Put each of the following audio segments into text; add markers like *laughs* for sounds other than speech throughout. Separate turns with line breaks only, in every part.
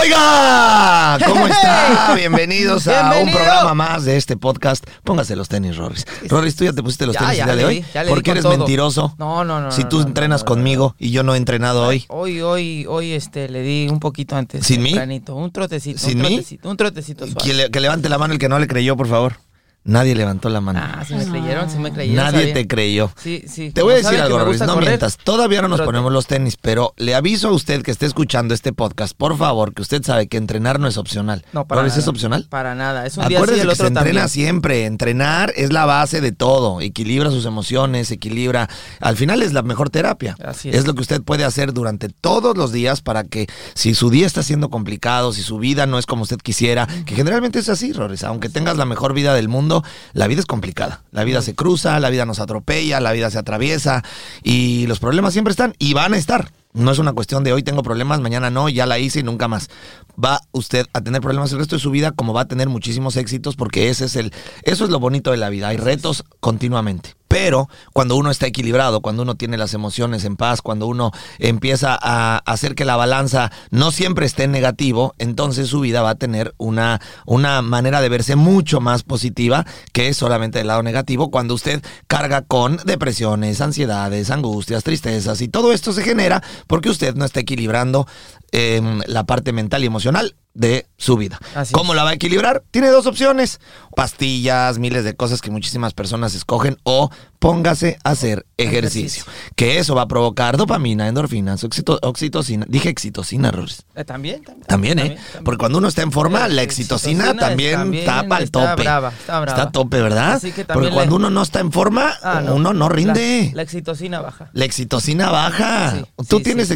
Oiga, ¿cómo *laughs* está? Bienvenidos a un programa más de este podcast. Póngase los tenis, Rorris. Rorris, tú ya te pusiste los
Ya,
tenis
ya
el día de hoy.
di, ya le
¿Por
di
qué
con
eres
todo.
mentiroso?
No, no, no.
Si tú
no, no,
entrenas
no,
conmigo y yo no he entrenado hoy.
Hoy, hoy, hoy, este, le di un poquito antes.
¿Sin mí?
Un trotecito.
¿Sin
un
mí?
trotecito, Un trotecito suave.
Que, le- que levante la mano el que no le creyó, por favor. Nadie levantó la mano.
Ah, si me creyeron, si me creyeron.
Nadie
sabía.
te creyó.
Sí, sí.
Te voy a decir
que
algo,
gusta
no
correr,
mientas. Todavía no nos ponemos los tenis, pero le aviso a usted que esté escuchando este podcast, por favor, que usted sabe que entrenar no es opcional.
No, para nada.
¿es opcional?
Para nada. Es un día
Acuérdese
sí y el
que
otro
se entrena siempre. Entrenar es la base de todo. Equilibra sus emociones, equilibra. Al final es la mejor terapia.
Así es.
lo que usted puede hacer durante todos los días para que si su día está siendo complicado, si su vida no es como usted quisiera, que generalmente es así, Rorris. Aunque tengas la mejor vida del mundo, la vida es complicada. La vida se cruza, la vida nos atropella, la vida se atraviesa y los problemas siempre están y van a estar. No es una cuestión de hoy tengo problemas, mañana no, ya la hice y nunca más. Va usted a tener problemas el resto de su vida, como va a tener muchísimos éxitos, porque ese es el, eso es lo bonito de la vida. Hay retos continuamente. Pero cuando uno está equilibrado, cuando uno tiene las emociones en paz, cuando uno empieza a hacer que la balanza no siempre esté en negativo, entonces su vida va a tener una, una manera de verse mucho más positiva que solamente del lado negativo cuando usted carga con depresiones, ansiedades, angustias, tristezas y todo esto se genera porque usted no está equilibrando eh, la parte mental y emocional de su vida.
Así
¿Cómo
es.
la va a equilibrar? Tiene dos opciones. Pastillas, miles de cosas que muchísimas personas escogen o póngase a hacer ejercicio.
Ejercicio.
Que eso va a provocar dopamina, endorfinas, oxito- oxitocina. Dije excitocina, Roris.
Eh, También, también.
También, ¿eh? Porque cuando uno está en forma, la excitocina,
Excitocina
también,
también
tapa al
está
tope.
brava, está brava.
a tope, ¿verdad?
Así que
Porque cuando
le-
uno no está en forma,
Ah,
uno no rinde.
La, la baja.
La excitocina baja.
Sí,
¿Tú
sí,
tienes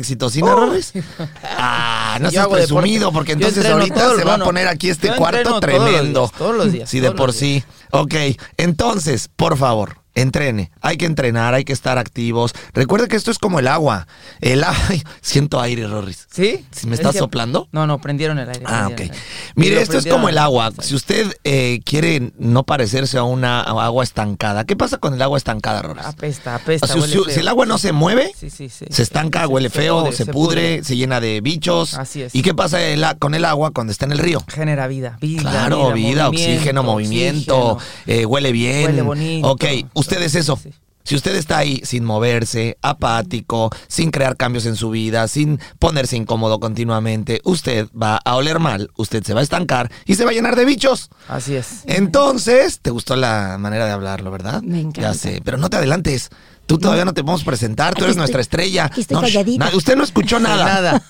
Oh.
Roris? *laughs* Ah, no seas presumido, porque entonces ahorita se va a poner aquí este cuarto tremendo.
todos los días,
Sí, de por sí. Ok, entonces, por favor. Entrene, hay que entrenar, hay que estar activos. Recuerde que esto es como el agua. El agua. *laughs* Siento aire, Roris.
¿Sí?
¿Sí ¿Me
Es
estás soplando?
No, no, prendieron el aire.
Ah, ok.
aire.
Mire, esto es como el agua. Si usted eh, quiere no parecerse a una agua estancada, ¿qué pasa con el agua estancada, Roris?
Apesta, apesta.
O sea,
huele
si, si el agua no se mueve,
Sí, sí, sí.
se estanca, huele feo, se, pudre, se llena de bichos.
Así es.
¿Y qué pasa el con el agua cuando está en el río?
Genera vida. vida
Claro, vida, oxígeno, movimiento,
oxígeno.
eh, huele bien.
Huele bonito.
Ok, usted es eso.
Sí.
Si usted está ahí sin moverse, apático, sin crear cambios en su vida, sin ponerse incómodo continuamente, usted va a oler mal, usted se va a estancar y se va a llenar de bichos.
Así es.
Entonces, te gustó la manera de hablarlo, ¿verdad?
Me encanta.
Ya sé, pero no te adelantes. Tú todavía no te podemos presentar, tú eres
estoy-
nuestra estrella.
aquí estoy
No,
calladita.
usted no escuchó *laughs* nada.
Nada.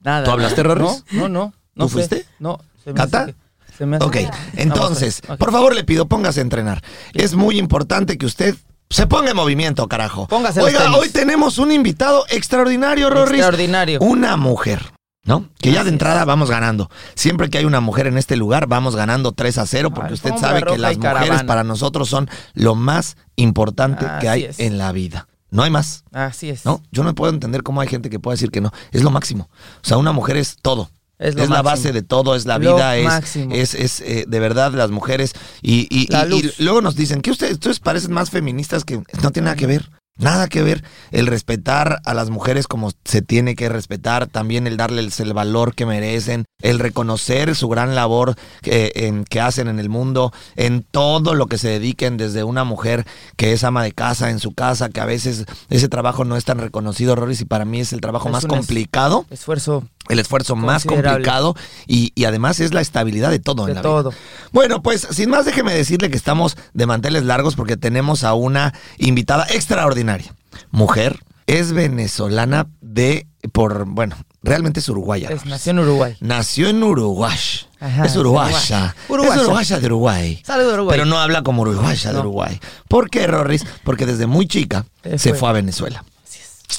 Nada.
¿Tú hablaste. Rorris?
No, no, no. no
¿Tú
sé.
fuiste?
No. se me hace
¿Cata?
Se me hace
Ok, entonces,
Vamos
por favor le pido, póngase a entrenar. Es muy importante que usted se ponga en movimiento, carajo.
Póngase los
Oiga,
tenis.
hoy tenemos un invitado extraordinario, Rorris.
Extraordinario.
Una mujer. ¿No? Que ya de entrada vamos ganando. Siempre que hay una mujer en este lugar, vamos ganando 3 a 0, porque usted sabe que las mujeres
caravana.
para nosotros son lo más importante que hay
es.
en la vida. No hay más.
Así es.
¿No? Yo no puedo entender cómo hay gente que puede decir que no. Es lo máximo. O sea, una mujer es todo.
Es
la base de todo, es la
Lo
vida, es,
máximo.
es, es eh, de verdad las mujeres. Y, y-
La
y- y
luz.
luego nos dicen que ustedes, ustedes parecen más feministas que no tiene nada que ver. Nada que ver. El respetar a las mujeres como se tiene que respetar, también el darles el valor que merecen, el reconocer su gran labor que, en- que hacen en el mundo, en todo lo que se dediquen, desde una mujer que es ama de casa en su casa, que a veces ese trabajo no es tan reconocido, Roris, y para mí es el trabajo
Es
más complicado
Esfuerzo
el esfuerzo más complicado y, y además es la estabilidad de todo en
de
la
todo.
vida. Bueno, pues sin más déjeme decirle que estamos de manteles largos porque tenemos a una invitada extraordinaria. Mujer, es venezolana de por bueno, realmente es uruguaya.
Es, nació en Uruguay.
Nació en Uruguay.
Ajá,
es
es
uruguaya.
uruguaya.
Es uruguaya de Uruguay.
Sale de Uruguay.
Pero no habla como uruguaya de. Uruguay. ¿Por qué, Rorris? Porque desde muy chica
Se fue
a Venezuela.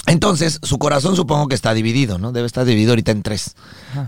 Entonces, su corazón supongo que está dividido, ¿no? Debe estar dividido ahorita en tres.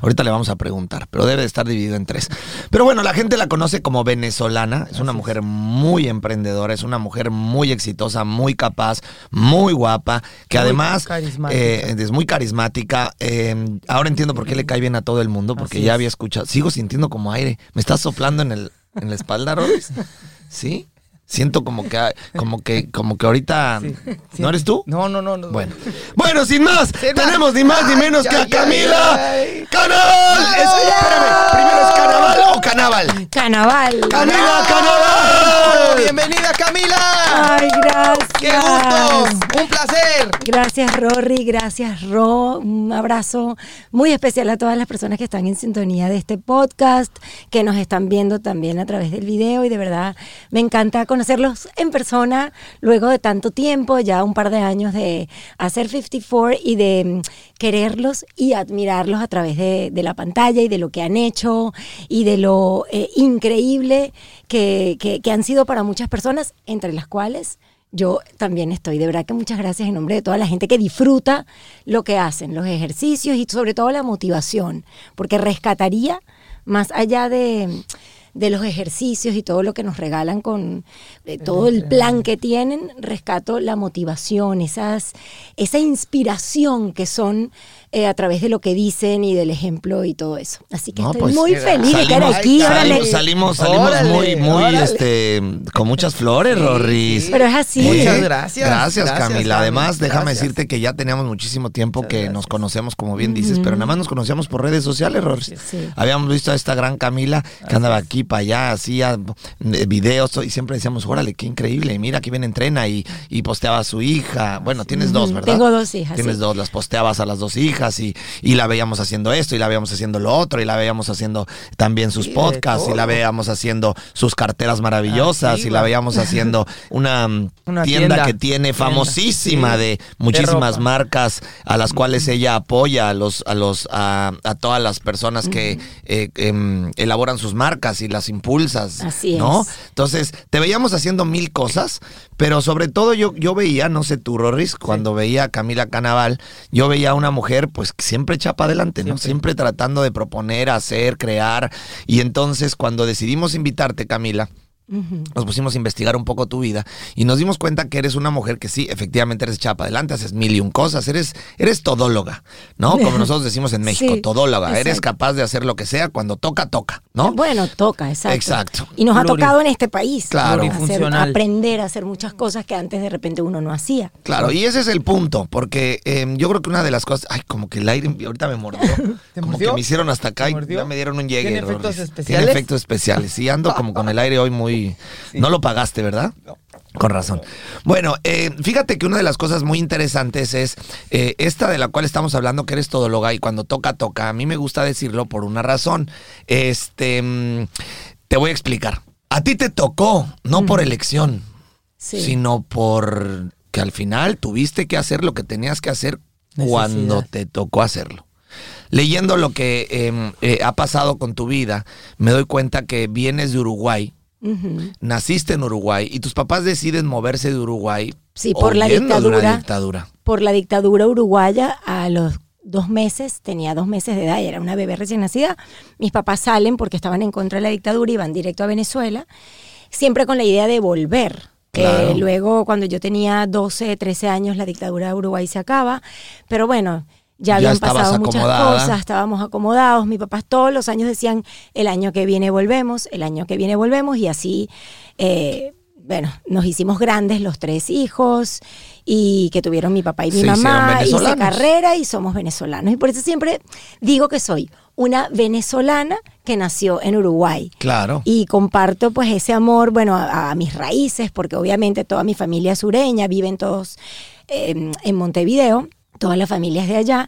Ahorita le vamos a preguntar, pero debe de estar dividido en tres. Pero bueno, la gente la conoce como venezolana. Es una mujer muy emprendedora, es una mujer muy exitosa, muy capaz, muy guapa, que
Muy
además eh, es muy carismática. Eh, ahora entiendo por qué le cae bien a todo el mundo, porque
Así
ya había escuchado. Sigo sintiendo como aire. ¿Me estás soplando en, el, en la espalda? *laughs* ¿Sí? Siento como que, como que, como que ahorita.
Sí, sí.
¿No eres tú?
No, no, no. no.
Bueno. Bueno, sin más,
Sin más.
tenemos ni más ni
Ay,
menos que a Camila
ay, ay.
Canal. Es- espérame, primero es Carnaval o Canaval.
Carnaval.
Camila
¡Oh,
Canaval.
¡Bienvenida, Camila!
Ay, gracias.
¡Qué gusto! ¡Un placer!
Gracias, Rory. Gracias, Ro. Un abrazo muy especial a todas las personas que están en sintonía de este podcast, que nos están viendo también a través del video. Y de verdad, me encanta conocerlos en persona luego de tanto tiempo, ya un par de años de hacer 54 y de mm, quererlos y admirarlos a través de, la pantalla y de lo que han hecho y de lo eh, increíble que, que- que han sido para muchas personas, entre las cuales yo también estoy. De verdad que muchas gracias en nombre de toda la gente que disfruta lo que hacen, los ejercicios y sobre todo la motivación, porque rescataría más allá de de los ejercicios y todo lo que nos regalan con eh, todo el plan que tienen, rescato la motivación, esas, esa inspiración que son eh, a través de lo que dicen y del ejemplo y todo eso. Así que
No,
estoy
pues,
muy feliz de estar
Salimos,
aquí.
Ay,
órale.
salimos, salimos, salimos
Órale,
muy, muy,
órale.
este, con muchas flores,
Sí,
Rorris.
sí.
Pero es así.
Muchas gracias.
Gracias,
Gracias,
Camila.
Cami.
Además, déjame
Gracias.
decirte que ya teníamos muchísimo tiempo
Muchas
que
gracias.
nos conocemos, como bien dices, pero nada más nos conocíamos por redes sociales, Rorris.
Sí.
Habíamos visto a esta gran Camila que andaba aquí para allá, hacía eh, videos y siempre decíamos, órale, qué increíble. Y mira, aquí viene entrena y, y posteaba a su hija. Bueno, tienes dos, ¿verdad?
Tengo dos hijas,
Tienes
sí.
dos, las posteabas a las dos hijas y, y la veíamos haciendo esto y la veíamos haciendo lo otro y la veíamos haciendo también sus
Sí,
podcasts y la veíamos haciendo sus carteras maravillosas y la veíamos haciendo *laughs* una,
Una
tienda,
tienda.
que tiene
Tienda,
famosísima
sí.
de muchísimas marcas a las cuales ella apoya a los a los a, a todas las personas que eh, em, elaboran sus marcas y las impulsas
Así
¿no?
es.
entonces te veíamos haciendo mil cosas pero sobre todo yo yo veía no sé tú Rorris cuando veía a Camila Canaval yo veía a una mujer pues siempre echa para adelante no
Siempre.
siempre tratando de proponer hacer crear y entonces cuando decidimos invitarte Camila Nos pusimos a investigar un poco tu vida y nos dimos cuenta que eres una mujer que sí, efectivamente eres echada para adelante, haces mil y un cosas, eres, eres todóloga, ¿no? Como *laughs* nosotros decimos en México,
Sí,
todóloga, eres capaz de hacer lo que sea, cuando toca, toca, ¿no?
Bueno, toca, exacto.
Exacto.
Y nos ha tocado en este país
Claro.
hacer- aprender a hacer muchas cosas que antes de repente uno no hacía.
Claro, y ese es el punto, porque eh, yo creo que una de las cosas, ay, como que el aire ahorita me mordió, *laughs*
¿Te
como
mordió?
que me hicieron hasta acá
¿Te
y ya me dieron un llegue.
¿Tiene efectos
Rorris.
especiales?
Tiene efectos especiales, sí, ando como con el aire hoy muy... No lo pagaste, ¿verdad? Con razón. Bueno, eh, fíjate que una de las cosas muy interesantes es eh, esta de la cual estamos hablando, que eres todóloga y cuando toca, toca. A mí me gusta decirlo por una razón. Este, mm, te voy a explicar. A ti te tocó, no por elección,
Sí.
sino por que al final tuviste que hacer lo que tenías que hacer cuando te tocó hacerlo. Leyendo lo que em, eh, ha pasado con tu vida, me doy cuenta que vienes de Uruguay, Naciste en Uruguay y tus papás deciden moverse de Uruguay.
Sí, por la dictadura.
dictadura.
Por la dictadura uruguaya, a los dos meses, tenía dos meses de edad y era una bebé recién nacida, mis papás salen porque estaban en contra de la dictadura y van directo a Venezuela, siempre con la idea de volver.
Claro.
Eh, luego, cuando yo tenía 12, 13 años, la dictadura de Uruguay se acaba, pero bueno, ya habían pasado muchas
acomodada.
cosas, estábamos acomodados, mis papás todos los años decían, el año que viene volvemos, el año que viene volvemos, y así, eh, bueno, nos hicimos grandes los tres hijos, y que tuvieron mi papá y mi
Se
mamá, hice carrera y somos venezolanos. Y por eso siempre digo que soy una venezolana que nació en Uruguay.
Claro.
Y comparto pues ese amor, bueno, a, a mis raíces, porque obviamente toda mi familia sureña, viven todos eh, en Montevideo, todas las familias de allá.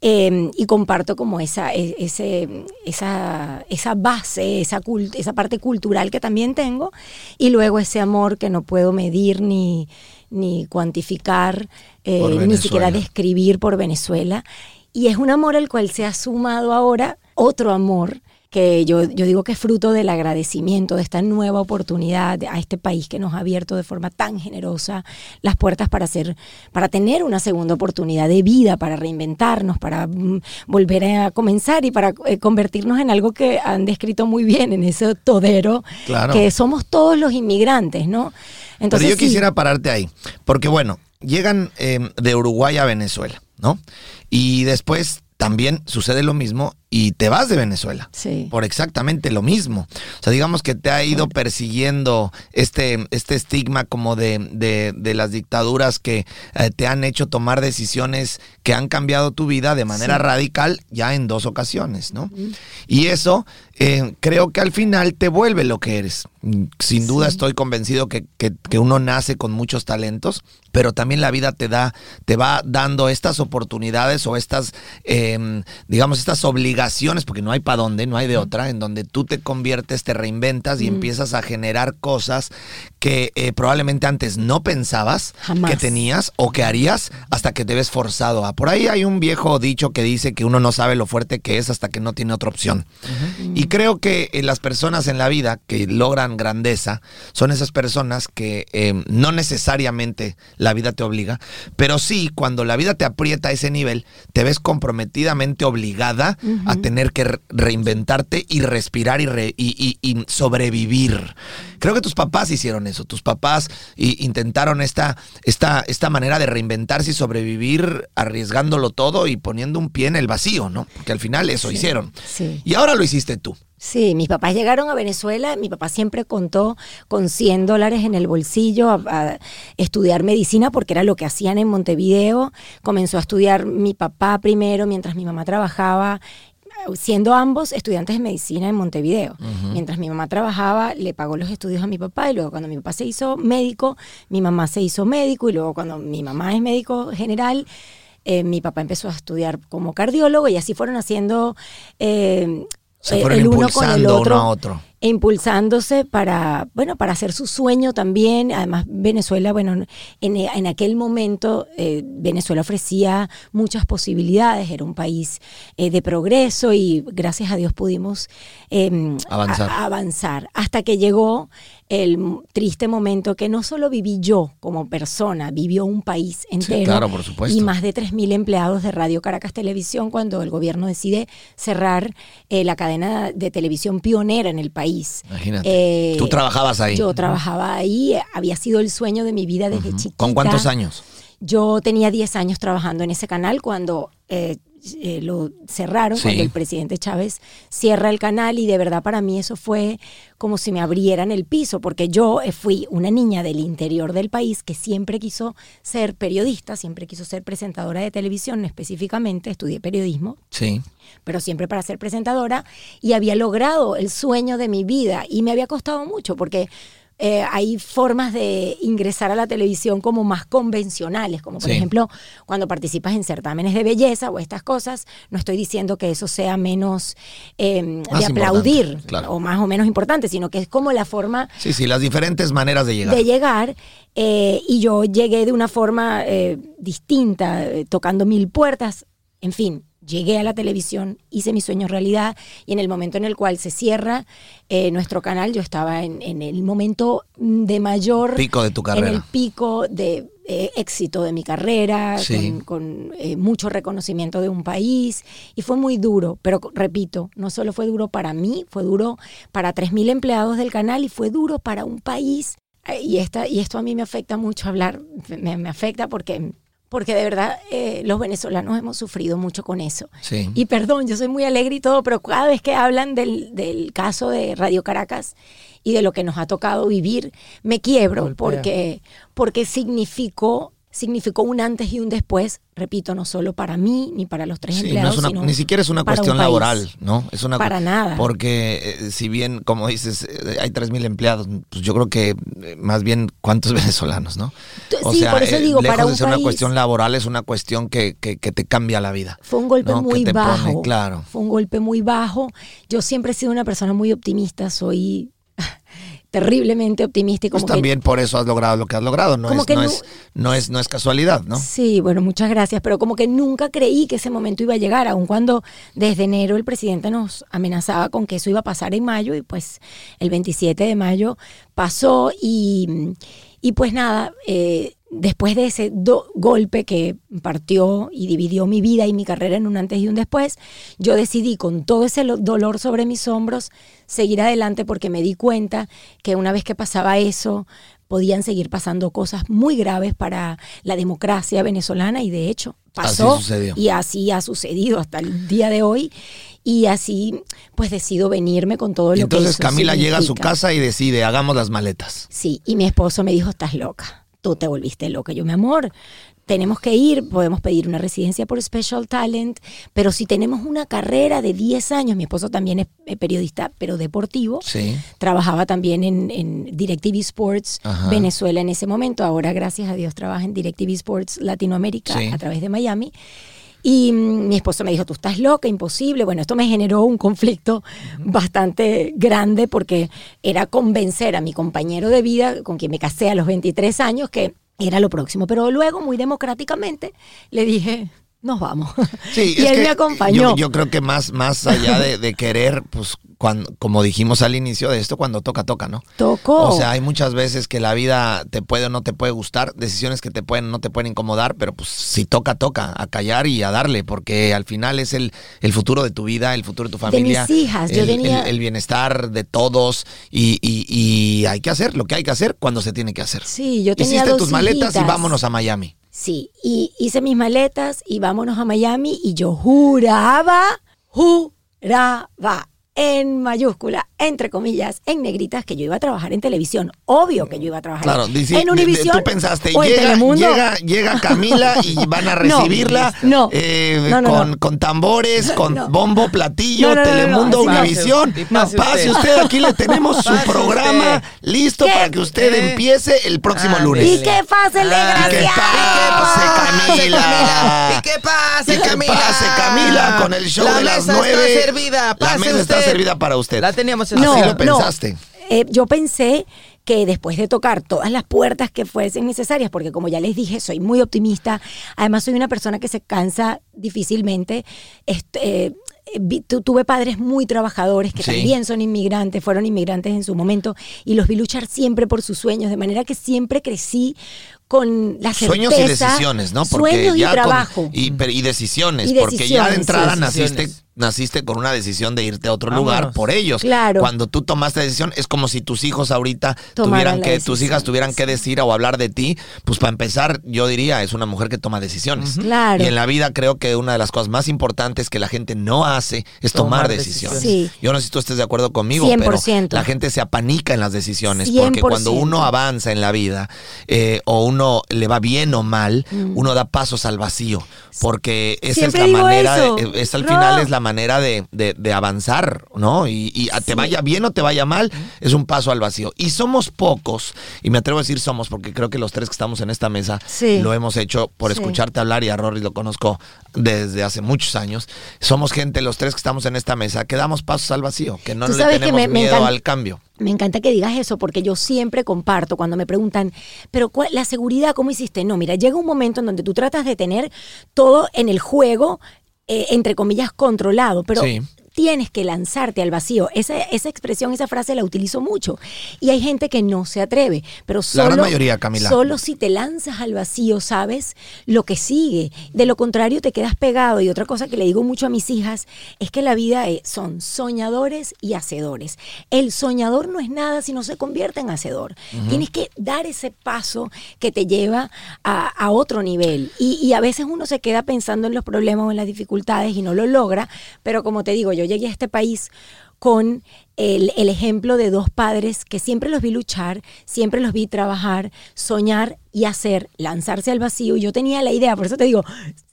eh, y comparto como esa, e- ese, esa, esa base, esa, cult- esa parte cultural que también tengo, y luego ese amor que no puedo medir ni, ni cuantificar, eh, ni siquiera describir por Venezuela. Y es un amor al cual se ha sumado ahora otro amor que yo, yo digo que es fruto del agradecimiento de esta nueva oportunidad a este país que nos ha abierto de forma tan generosa las puertas para hacer, para tener una segunda oportunidad de vida, para reinventarnos, para mm, volver a comenzar y para eh, convertirnos en algo que han descrito muy bien en ese todero
Claro.
que somos todos los inmigrantes, ¿no?
Pero yo
sí.
quisiera pararte ahí, porque bueno, llegan eh, de Uruguay a Venezuela, ¿no? Y después también sucede lo mismo y te vas de Venezuela.
Sí.
Por exactamente lo mismo. O sea, digamos que te ha ido persiguiendo este, este estigma como de, de, de las dictaduras que eh, te han hecho tomar decisiones que han cambiado tu vida de manera
Sí.
radical ya en dos ocasiones, ¿no? Y eso eh, creo que al final te vuelve lo que eres. Sin duda
Sí.
estoy convencido que, que- que uno nace con muchos talentos, pero también la vida te da, te va dando estas oportunidades o estas, eh, digamos, estas obligaciones, porque no hay para dónde, no hay de otra, en donde tú te conviertes, te reinventas y empiezas a generar cosas que eh, probablemente antes no pensabas
Jamás.
que tenías o que harías hasta que te ves forzado a. Por ahí hay un viejo dicho que dice que uno no sabe lo fuerte que es hasta que no tiene otra opción. Y creo que eh, las personas en la vida que logran grandeza son esas personas que eh, no necesariamente la vida te obliga, pero sí cuando la vida te aprieta a ese nivel, te ves comprometidamente obligada a tener que re- reinventarte y respirar y, re- y- y- y sobrevivir. Creo que tus papás hicieron eso, tus papás intentaron esta, esta, esta manera de reinventarse y sobrevivir arriesgándolo todo y poniendo un pie en el vacío, ¿no? Porque al final eso
Sí,
hicieron.
sí.
Y ahora lo hiciste tú.
Sí, mis papás llegaron a Venezuela, mi papá siempre contó con 100 dólares en el bolsillo a, a estudiar medicina porque era lo que hacían en Montevideo. Comenzó a estudiar mi papá primero mientras mi mamá trabajaba, siendo ambos estudiantes de medicina en Montevideo. Mientras mi mamá trabajaba, le pagó los estudios a mi papá y luego cuando mi papá se hizo médico, mi mamá se hizo médico y luego cuando mi mamá es médico general, eh, mi papá empezó a estudiar como cardiólogo y así fueron haciendo eh,
Se
eh,
fueron
el uno con el
impulsando
otro
uno a otro.
e impulsándose para, bueno, para hacer su sueño también. Además, Venezuela, bueno, en, en aquel momento eh, Venezuela ofrecía muchas posibilidades, era un país eh, de progreso y gracias a Dios pudimos eh,
Avanzar.
a- avanzar. Hasta que llegó el triste momento que no solo viví yo como persona, vivió un país entero.
claro, por supuesto.
Y más de 3.000 empleados de Radio Caracas Televisión cuando el gobierno decide cerrar eh, la cadena de televisión pionera en el país.
Imagínate.
Eh,
Tú trabajabas ahí.
Yo trabajaba ahí, había sido el sueño de mi vida desde chiquita.
¿Con cuántos años?
Yo tenía 10 años trabajando en ese canal cuando eh, eh, lo cerraron,
Sí.
cuando el presidente Chávez cierra el canal y de verdad para mí eso fue como si me abrieran el piso, porque yo eh, fui una niña del interior del país que siempre quiso ser periodista, siempre quiso ser presentadora de televisión específicamente, estudié periodismo,
Sí.
pero siempre para ser presentadora y había logrado el sueño de mi vida y me había costado mucho porque eh, hay formas de ingresar a la televisión como más convencionales, como por
Sí.
ejemplo cuando participas en certámenes de belleza o estas cosas, no estoy diciendo que eso sea menos eh,
Más
de aplaudir
claro.
o más o menos importante, sino que es como la forma
Sí, sí, las diferentes maneras de llegar.
de llegar eh, y yo llegué de una forma eh, distinta, tocando mil puertas, en fin, llegué a la televisión, hice mi sueño realidad y en el momento en el cual se cierra eh, nuestro canal, yo estaba en, en el momento mm, de mayor...
Pico de tu
En el
carrera.
pico de eh, éxito de mi carrera,
Sí.
con, con, eh, mucho reconocimiento de un país y fue muy duro, pero repito, no solo fue duro para mí, fue duro para 3.000 empleados del canal y fue duro para un país y, esta, y esto a mí me afecta mucho hablar, me, me afecta porque, porque de verdad eh, los venezolanos hemos sufrido mucho con eso.
Sí.
Y perdón, yo soy muy alegre y todo, pero cada vez que hablan del, del caso de Radio Caracas y de lo que nos ha tocado vivir, me quiebro
Golpea.
porque, porque significó, significó un antes y un después, repito, no solo para mí ni para los tres
Sí,
empleados,
es una-
sino
ni siquiera es una
un
cuestión laboral, ¿no? Es una
Para nada.
Porque eh, si bien, como dices, eh, hay 3.000 empleados, pues yo creo que eh, más bien cuántos *laughs* venezolanos, ¿no?
Tú- sí, por eso digo,
lejos
para
de
un
ser una cuestión laboral, es una cuestión que, que- que te cambia la vida.
Fue un golpe muy
pone-
bajo.
claro.
Fue un golpe muy bajo. Yo siempre he sido una persona muy optimista, soy terriblemente optimista y como
Pues
que
también por eso has logrado lo que has logrado, no, es,
que
no- es, no, es, no es casualidad, ¿no?
Sí, bueno, muchas gracias, pero como que nunca creí que ese momento iba a llegar, aun cuando desde enero el presidente nos amenazaba con que eso iba a pasar en mayo y pues el 27 de mayo pasó y, y pues nada, eh, después de ese golpe que partió y dividió mi vida y mi carrera en un antes y un después, yo decidí con todo ese lo- dolor sobre mis hombros seguir adelante porque me di cuenta que una vez que pasaba eso, podían seguir pasando cosas muy graves para la democracia venezolana y de hecho pasó
Así sucedió.
y así ha sucedido hasta el día de hoy y así pues decido venirme con todo lo
entonces
que eso
Camila llega a su casa y decide, hagamos las maletas.
Sí, y mi esposo me dijo, estás loca, tú te volviste loca. Yo, mi amor, tenemos que ir, podemos pedir una residencia por Special Talent, pero si tenemos una carrera de 10 años, mi esposo también es periodista, pero deportivo,
Sí.
trabajaba también en, en DirecTV Sports
Ajá.
Venezuela en ese momento, ahora gracias a Dios trabaja en DirecTV Sports Latinoamérica
Sí.
a través de Miami. Y mi esposo me dijo, tú estás loca, imposible. Bueno, esto me generó un conflicto bastante grande porque era convencer a mi compañero de vida, con quien me casé a los 23 años, que era lo próximo. Pero luego, muy democráticamente, le dije, nos vamos.
Sí, *laughs*
y él
que
me acompañó.
Yo, yo creo que más, más allá de, de querer, pues cuando, como dijimos al inicio de esto, cuando toca, toca, ¿no?
Tocó.
O sea, hay muchas veces que la vida te puede o no te puede gustar, decisiones que te pueden o no te pueden incomodar, pero pues si toca, toca, a callar y a darle, porque al final es el, el futuro de tu vida, el futuro de tu familia.
mis hijas, yo
el,
tenía-
el- el bienestar de todos y, y- y hay que hacer lo que hay que hacer cuando se tiene que hacer.
Sí, yo tenía
Hiciste
dos
tus maletas y vámonos a Miami.
Sí, y hice mis maletas y vámonos a Miami y yo juraba, juraba en mayúscula, entre comillas, en negritas, que yo iba a trabajar en televisión. Obvio que yo iba a trabajar
Claro,
en,
dice-
en Univisión.
tú pensaste,
o
llega, llega, llega Camila y *laughs* van a recibirla
no,
eh,
no, no,
con,
no.
con tambores, *laughs* con
No.
bombo, platillo,
No, no, no, no,
Telemundo. Univisión.
Pase
Pase
usted.
aquí le tenemos su
Pase
programa listo
¿Qué?
para que usted
Eh.
empiece el próximo
Ah,
lunes.
Y que pase el
Ah,
¿Y qué pase, Camila?
¿Y qué pase,
¿Y qué
Camila?
pase, Camila, con el show
La
de las
mesa
nueve?
está servida,
La mesa está servida para usted.
La teníamos
No,
Así
servida.
lo pensaste.
Eh, yo pensé que después de tocar todas las puertas que fuesen necesarias, porque como ya les dije, soy muy optimista, además soy una persona que se cansa difícilmente, este, eh, vi- tu- tuve padres muy trabajadores que
Sí.
también son inmigrantes, fueron inmigrantes en su momento, y los vi luchar siempre por sus sueños, de manera que siempre crecí con la certeza.
Sueños y decisiones, ¿no? Porque
sueños y
con-
trabajo.
y, decisiones, porque ya de entrada
sí.
naciste,
Decisiones.
Naciste con una decisión de irte a otro
Vámonos.
lugar por ellos.
Claro.
Cuando tú tomaste decisión, es como si tus hijos ahorita
Tomaran
tuvieran que, tus hijas tuvieran que decir o hablar de ti. Pues para empezar, yo diría, es una mujer que toma decisiones.
Claro.
Y en la vida creo que una de las cosas más importantes que la gente no hace es tomar,
Tomar
decisiones.
decisiones. Sí.
Yo no sé si tú estés de acuerdo conmigo,
100%.
pero la gente se apanica en las decisiones. Porque cuando
100%.
uno avanza en la vida eh, o uno le va bien o mal, uno da pasos al vacío. Porque esa
Mm. Siempre
es la manera, de, es al final es la manera de, de- de avanzar, ¿no? Y, te vaya bien o te vaya mal, es un paso al vacío. Y somos pocos, y me atrevo a decir somos, porque creo que los tres que estamos en esta mesa
Sí.
lo hemos hecho por
Sí.
escucharte hablar y a Rory lo conozco desde hace muchos años. Somos gente, los tres que estamos en esta mesa, que damos pasos al vacío, que no le tenemos
me-
miedo al cambio.
Me encanta que digas eso porque yo siempre comparto cuando me preguntan, pero ¿cuál- la seguridad, ¿cómo hiciste? No, mira, llega un momento en donde tú tratas de tener todo en el juego, eh, entre comillas, controlado, pero. Tienes que lanzarte al vacío. Esa, esa expresión, esa frase la utilizo mucho. Y hay gente que no se atreve, pero
La
solo,
gran mayoría, Camila.
solo si te lanzas al vacío sabes lo que sigue. De lo contrario te quedas pegado. Y otra cosa que le digo mucho a mis hijas es que la vida es- son soñadores y hacedores. El soñador no es nada si no se convierte en hacedor. Tienes que dar ese paso que te lleva a, a otro nivel. Y, y a veces uno se queda pensando en los problemas o en las dificultades y no lo logra. Pero como te digo, yo llegué a este país con el, el ejemplo de dos padres que siempre los vi luchar, siempre los vi trabajar, soñar y hacer, lanzarse al vacío. Y yo tenía la idea, por eso te digo,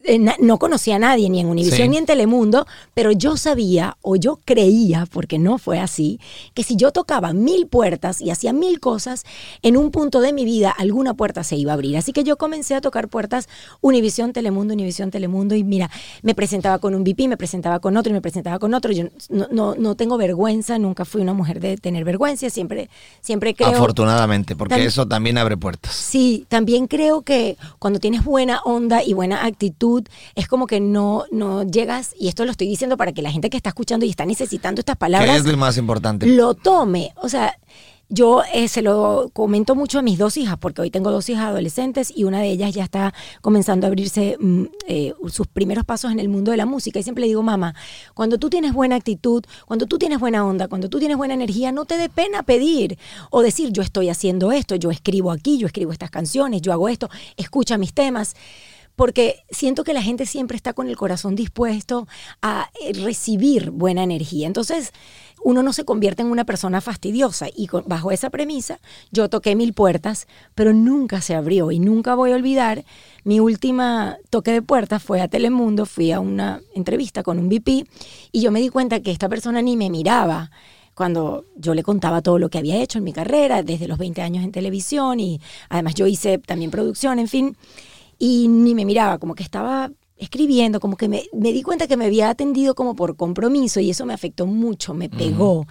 eh, no conocía a nadie, ni en Univisión
Sí.
ni en Telemundo, pero yo sabía o yo creía, porque no fue así, que si yo tocaba mil puertas y hacía mil cosas, en un punto de mi vida alguna puerta se iba a abrir. Así que yo comencé a tocar puertas Univisión, Telemundo, Univisión, Telemundo, y mira, me presentaba con un VP, me presentaba con otro y me presentaba con otro. Yo no, no, no tengo vergüenza, nunca fui una mujer de tener vergüenza, siempre, siempre creo...
Afortunadamente, porque eso también abre puertas.
Sí, también creo que cuando tienes buena onda y buena actitud, es como que no, no llegas, y esto lo estoy diciendo para que la gente que está escuchando y está necesitando estas palabras
es lo más importante.
lo tome. O sea, yo eh, se lo comento mucho a mis dos hijas, porque hoy tengo dos hijas adolescentes y una de ellas ya está comenzando a abrirse mm, eh, sus primeros pasos en el mundo de la música. Y siempre le digo, mamá, cuando tú tienes buena actitud, cuando tú tienes buena onda, cuando tú tienes buena energía, no te dé pena pedir o decir, yo estoy haciendo esto, yo escribo aquí, yo escribo estas canciones, yo hago esto, escucha mis temas porque siento que la gente siempre está con el corazón dispuesto a eh, recibir buena energía. Entonces, uno no se convierte en una persona fastidiosa. Y bajo esa premisa yo toqué mil puertas, pero nunca se abrió. Y nunca voy a olvidar mi última toque de puertas fue a Telemundo, fui a una entrevista con un VP y yo me di cuenta que esta persona ni me miraba cuando yo le contaba todo lo que había hecho en mi carrera, desde los 20 años en televisión y además yo hice también producción, en fin, y ni me miraba, como que estaba escribiendo, como que me, me di cuenta que me había atendido como por compromiso y eso me afectó mucho, me pegó.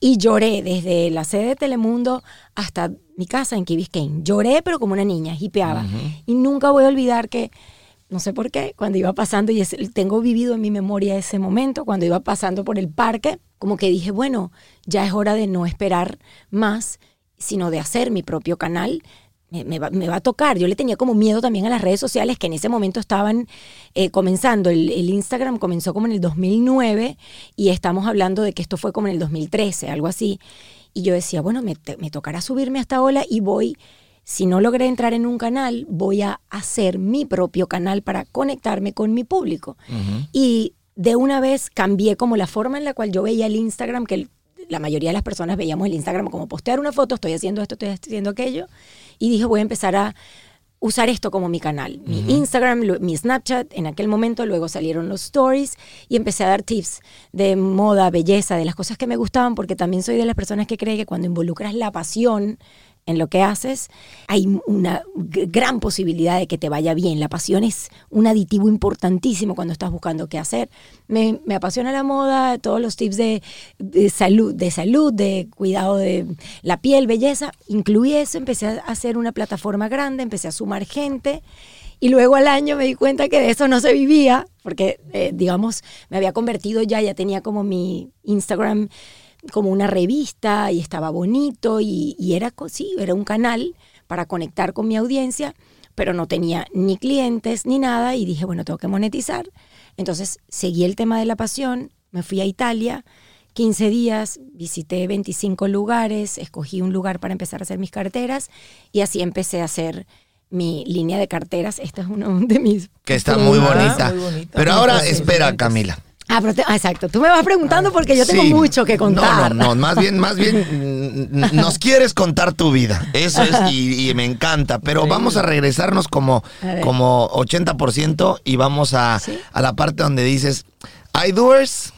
Y lloré desde la sede de Telemundo hasta mi casa en Key Biscayne. Lloré, pero como una niña, hipeaba. Y nunca voy a olvidar que, no sé por qué, cuando iba pasando, y es- tengo vivido en mi memoria ese momento, cuando iba pasando por el parque, como que dije, bueno, ya es hora de no esperar más, sino de hacer mi propio canal. Me, me va, me va a tocar. Yo le tenía como miedo también a las redes sociales que en ese momento estaban eh, comenzando. El, el Instagram comenzó como en el 2009 y estamos hablando de que esto fue como en el 2013, algo así. Y yo decía, bueno, me, te- me tocará subirme a esta ola y voy, si no logré entrar en un canal, voy a hacer mi propio canal para conectarme con mi público. Y de una vez cambié como la forma en la cual yo veía el Instagram, que el- la mayoría de las personas veíamos el Instagram como postear una foto, estoy haciendo esto, estoy haciendo aquello, y dije voy a empezar a usar esto como mi canal, mi Instagram, lo- mi Snapchat, en aquel momento luego salieron los stories y empecé a dar tips de moda, belleza, de las cosas que me gustaban, porque también soy de las personas que cree que cuando involucras la pasión en lo que haces, hay una gran posibilidad de que te vaya bien. La pasión es un aditivo importantísimo cuando estás buscando qué hacer. Me, apasiona la moda, todos los tips de, de salud, de salud, de cuidado de la piel, belleza. Incluí eso, empecé a hacer una plataforma grande, empecé a sumar gente. Y luego al año me di cuenta que de eso no se vivía, porque, eh, digamos, me había convertido ya, ya tenía como mi Instagram como una revista y estaba bonito y, y era, co- sí, era un canal para conectar con mi audiencia, pero no tenía ni clientes ni nada y dije, bueno, tengo que monetizar. Entonces seguí el tema de la pasión, me fui a Italia, 15 días, visité 25 lugares, escogí un lugar para empezar a hacer mis carteras y así empecé a hacer mi línea de carteras. Esta es uno de mis...
Que está muy *laughs* bonita.
muy bonita.
Pero ahora, espera. Camila.
Ah, pero te- ah, exacto. Tú me vas preguntando porque yo tengo mucho que contar.
No, no, no, más bien, más bien nos quieres contar tu vida. Eso es, y, y me encanta. Pero vamos a regresarnos como,
A
como 80% y vamos a,
Sí.
a la parte donde dices, hay doers,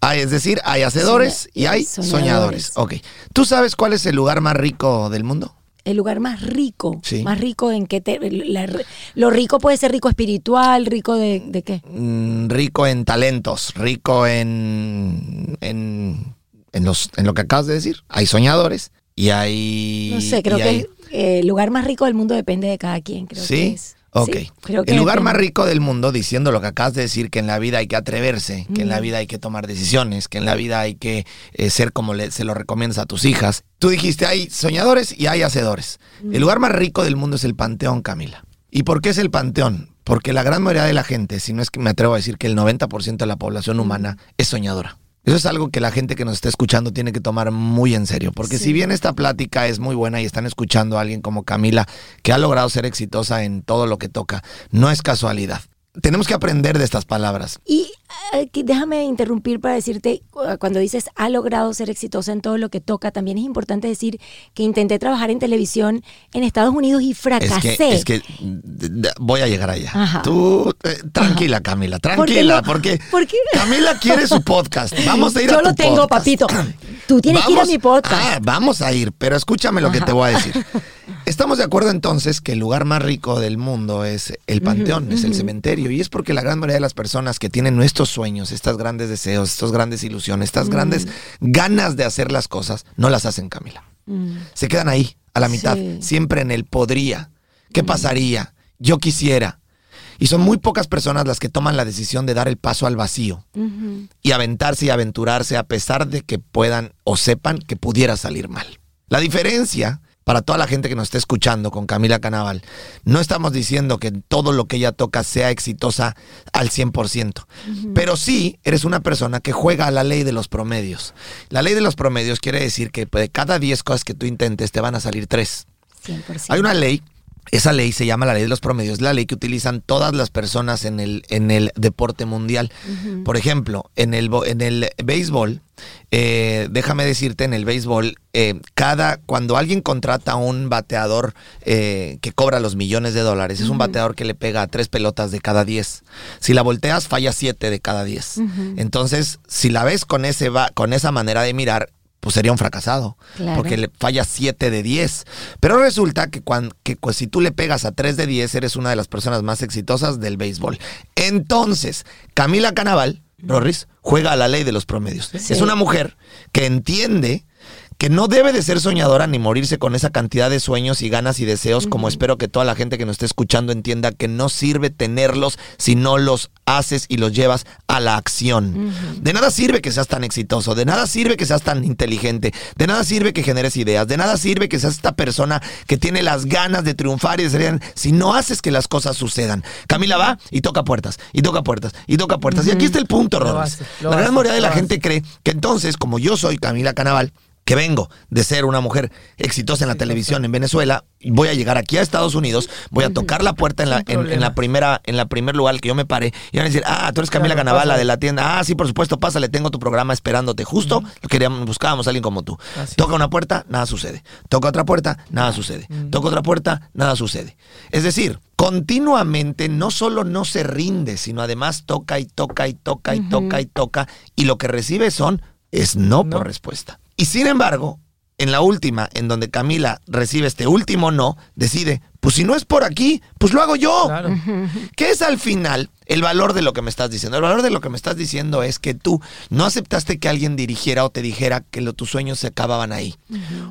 hay, es decir, hay hacedores y hay
soñadores.
soñadores. Ok. ¿Tú sabes cuál es el lugar más rico del mundo?
El lugar más rico.
Sí.
Más rico en que te, la- lo rico puede ser rico espiritual, rico de, de qué.
Mm, rico en talentos, rico en, en, en los, en lo que acabas de decir. Hay soñadores y hay...
No sé, creo que
hay-
el, eh, lugar más rico del mundo depende de cada quien. Creo que
¿Sí?
es.
Ok.
Sí, creo que
el lugar más rico del mundo, diciendo lo que acabas de decir, que en la vida hay que atreverse, que en la vida hay que tomar decisiones, que en la vida hay que eh, ser como le- se lo recomiendas a tus hijas. Tú dijiste, hay soñadores y hay hacedores.
Mm.
El lugar más rico del mundo es el Panteón, Camila. ¿Y por qué es el Panteón? Porque la gran mayoría de la gente, si no es que me atrevo a decir que el 90% de la población humana es soñadora. Eso es algo que la gente que nos está escuchando tiene que tomar muy en serio, porque
Sí.
si bien esta plática es muy buena y están escuchando a alguien como Camila, que ha logrado ser exitosa en todo lo que toca, no es casualidad. Tenemos que aprender de estas palabras.
Y déjame interrumpir para decirte, cu- cuando dices ha logrado ser exitosa en todo lo que toca, también es importante decir que intenté trabajar en televisión en Estados Unidos y
Es
fracasé.
que, es que d- d- voy a llegar allá.
Ajá.
Tú, eh, tranquila, Camila, tranquila,
no?
porque *laughs*
¿Por qué?
Camila quiere su *laughs* podcast. Vamos a ir
Yo
a tu
lo tengo,
podcast.
papito. Tú tienes que ir a
Vamos-
mi podcast.
Ah, vamos a ir, pero escúchame lo que te voy a decir. *laughs* Estamos de acuerdo entonces que el lugar más rico del mundo es el panteón, es el cementerio, y es porque la gran mayoría de las personas que tienen sueños, estos grandes deseos, estas grandes ilusiones, estas grandes ganas de hacer las cosas, no las hacen, Camila.
Mm.
Se quedan ahí, a la mitad,
Sí.
siempre en el podría. ¿Qué pasaría? Yo quisiera. Y son muy pocas personas las que toman la decisión de dar el paso al vacío y aventarse y aventurarse a pesar de que puedan o sepan que pudiera salir mal. La diferencia para toda la gente que nos está escuchando con Camila Canaval, no estamos diciendo que todo lo que ella toca sea exitosa al 100%, pero sí eres una persona que juega a la ley de los promedios. La ley de los promedios quiere decir que de cada 10 cosas que tú intentes te van a salir 3.
100%.
Hay una ley, esa ley se llama la ley de los promedios, la ley que utilizan todas las personas en el, en el deporte mundial. Por ejemplo, en el, en el béisbol, eh, déjame decirte, en el béisbol, eh, cada, cuando alguien contrata a un bateador eh, que cobra los millones de dólares, es un bateador que le pega a tres pelotas de cada diez. Si la volteas, falla siete de cada diez. Entonces, si la ves con, ese con esa manera de mirar, pues sería un fracasado.
Claro.
Porque le falla 7 de 10. Pero resulta que, cuan- que pues, si tú le pegas a 3 de 10, eres una de las personas más exitosas del béisbol. Entonces, Camila Canaval, Rorris, juega a la ley de los promedios.
Sí.
Es una mujer que entiende que no debe de ser soñadora ni morirse con esa cantidad de sueños y ganas y deseos, como espero que toda la gente que nos esté escuchando entienda que no sirve tenerlos si no los haces y los llevas a la acción. De nada sirve que seas tan exitoso, de nada sirve que seas tan inteligente, de nada sirve que generes ideas, de nada sirve que seas esta persona que tiene las ganas de triunfar y de ser si no haces que las cosas sucedan. Camila va y toca puertas, y toca puertas, y toca puertas. Y aquí está el punto,
lo
La gran mayoría de la gente cree que entonces, como yo soy Camila Canaval, que vengo de ser una mujer exitosa en la televisión en Venezuela, voy a llegar aquí a Estados Unidos, voy a tocar la puerta en la, en, en la primera, en la primer lugar que yo me pare, y van a decir, ah, tú eres Camila
Claro,
Canaval, la
pásale.
de la tienda, ah, sí, por supuesto, pásale, tengo tu programa esperándote, justo, lo queríamos, buscábamos a alguien como tú.
Así.
Toca una puerta, nada sucede. Toca otra puerta, nada sucede. Toca otra puerta, nada sucede. Es decir, continuamente no solo no se rinde, sino además toca y toca y toca y toca y toca, y lo que recibe son es no,
No.
por respuesta. Y sin embargo, en la última, en donde Camila recibe este último no, decide, pues si no es por aquí, pues lo hago yo.
Claro.
¿Qué es al final el valor de lo que me estás diciendo? El valor de lo que me estás diciendo es que tú no aceptaste que alguien dirigiera o te dijera que lo- tus sueños se acababan ahí.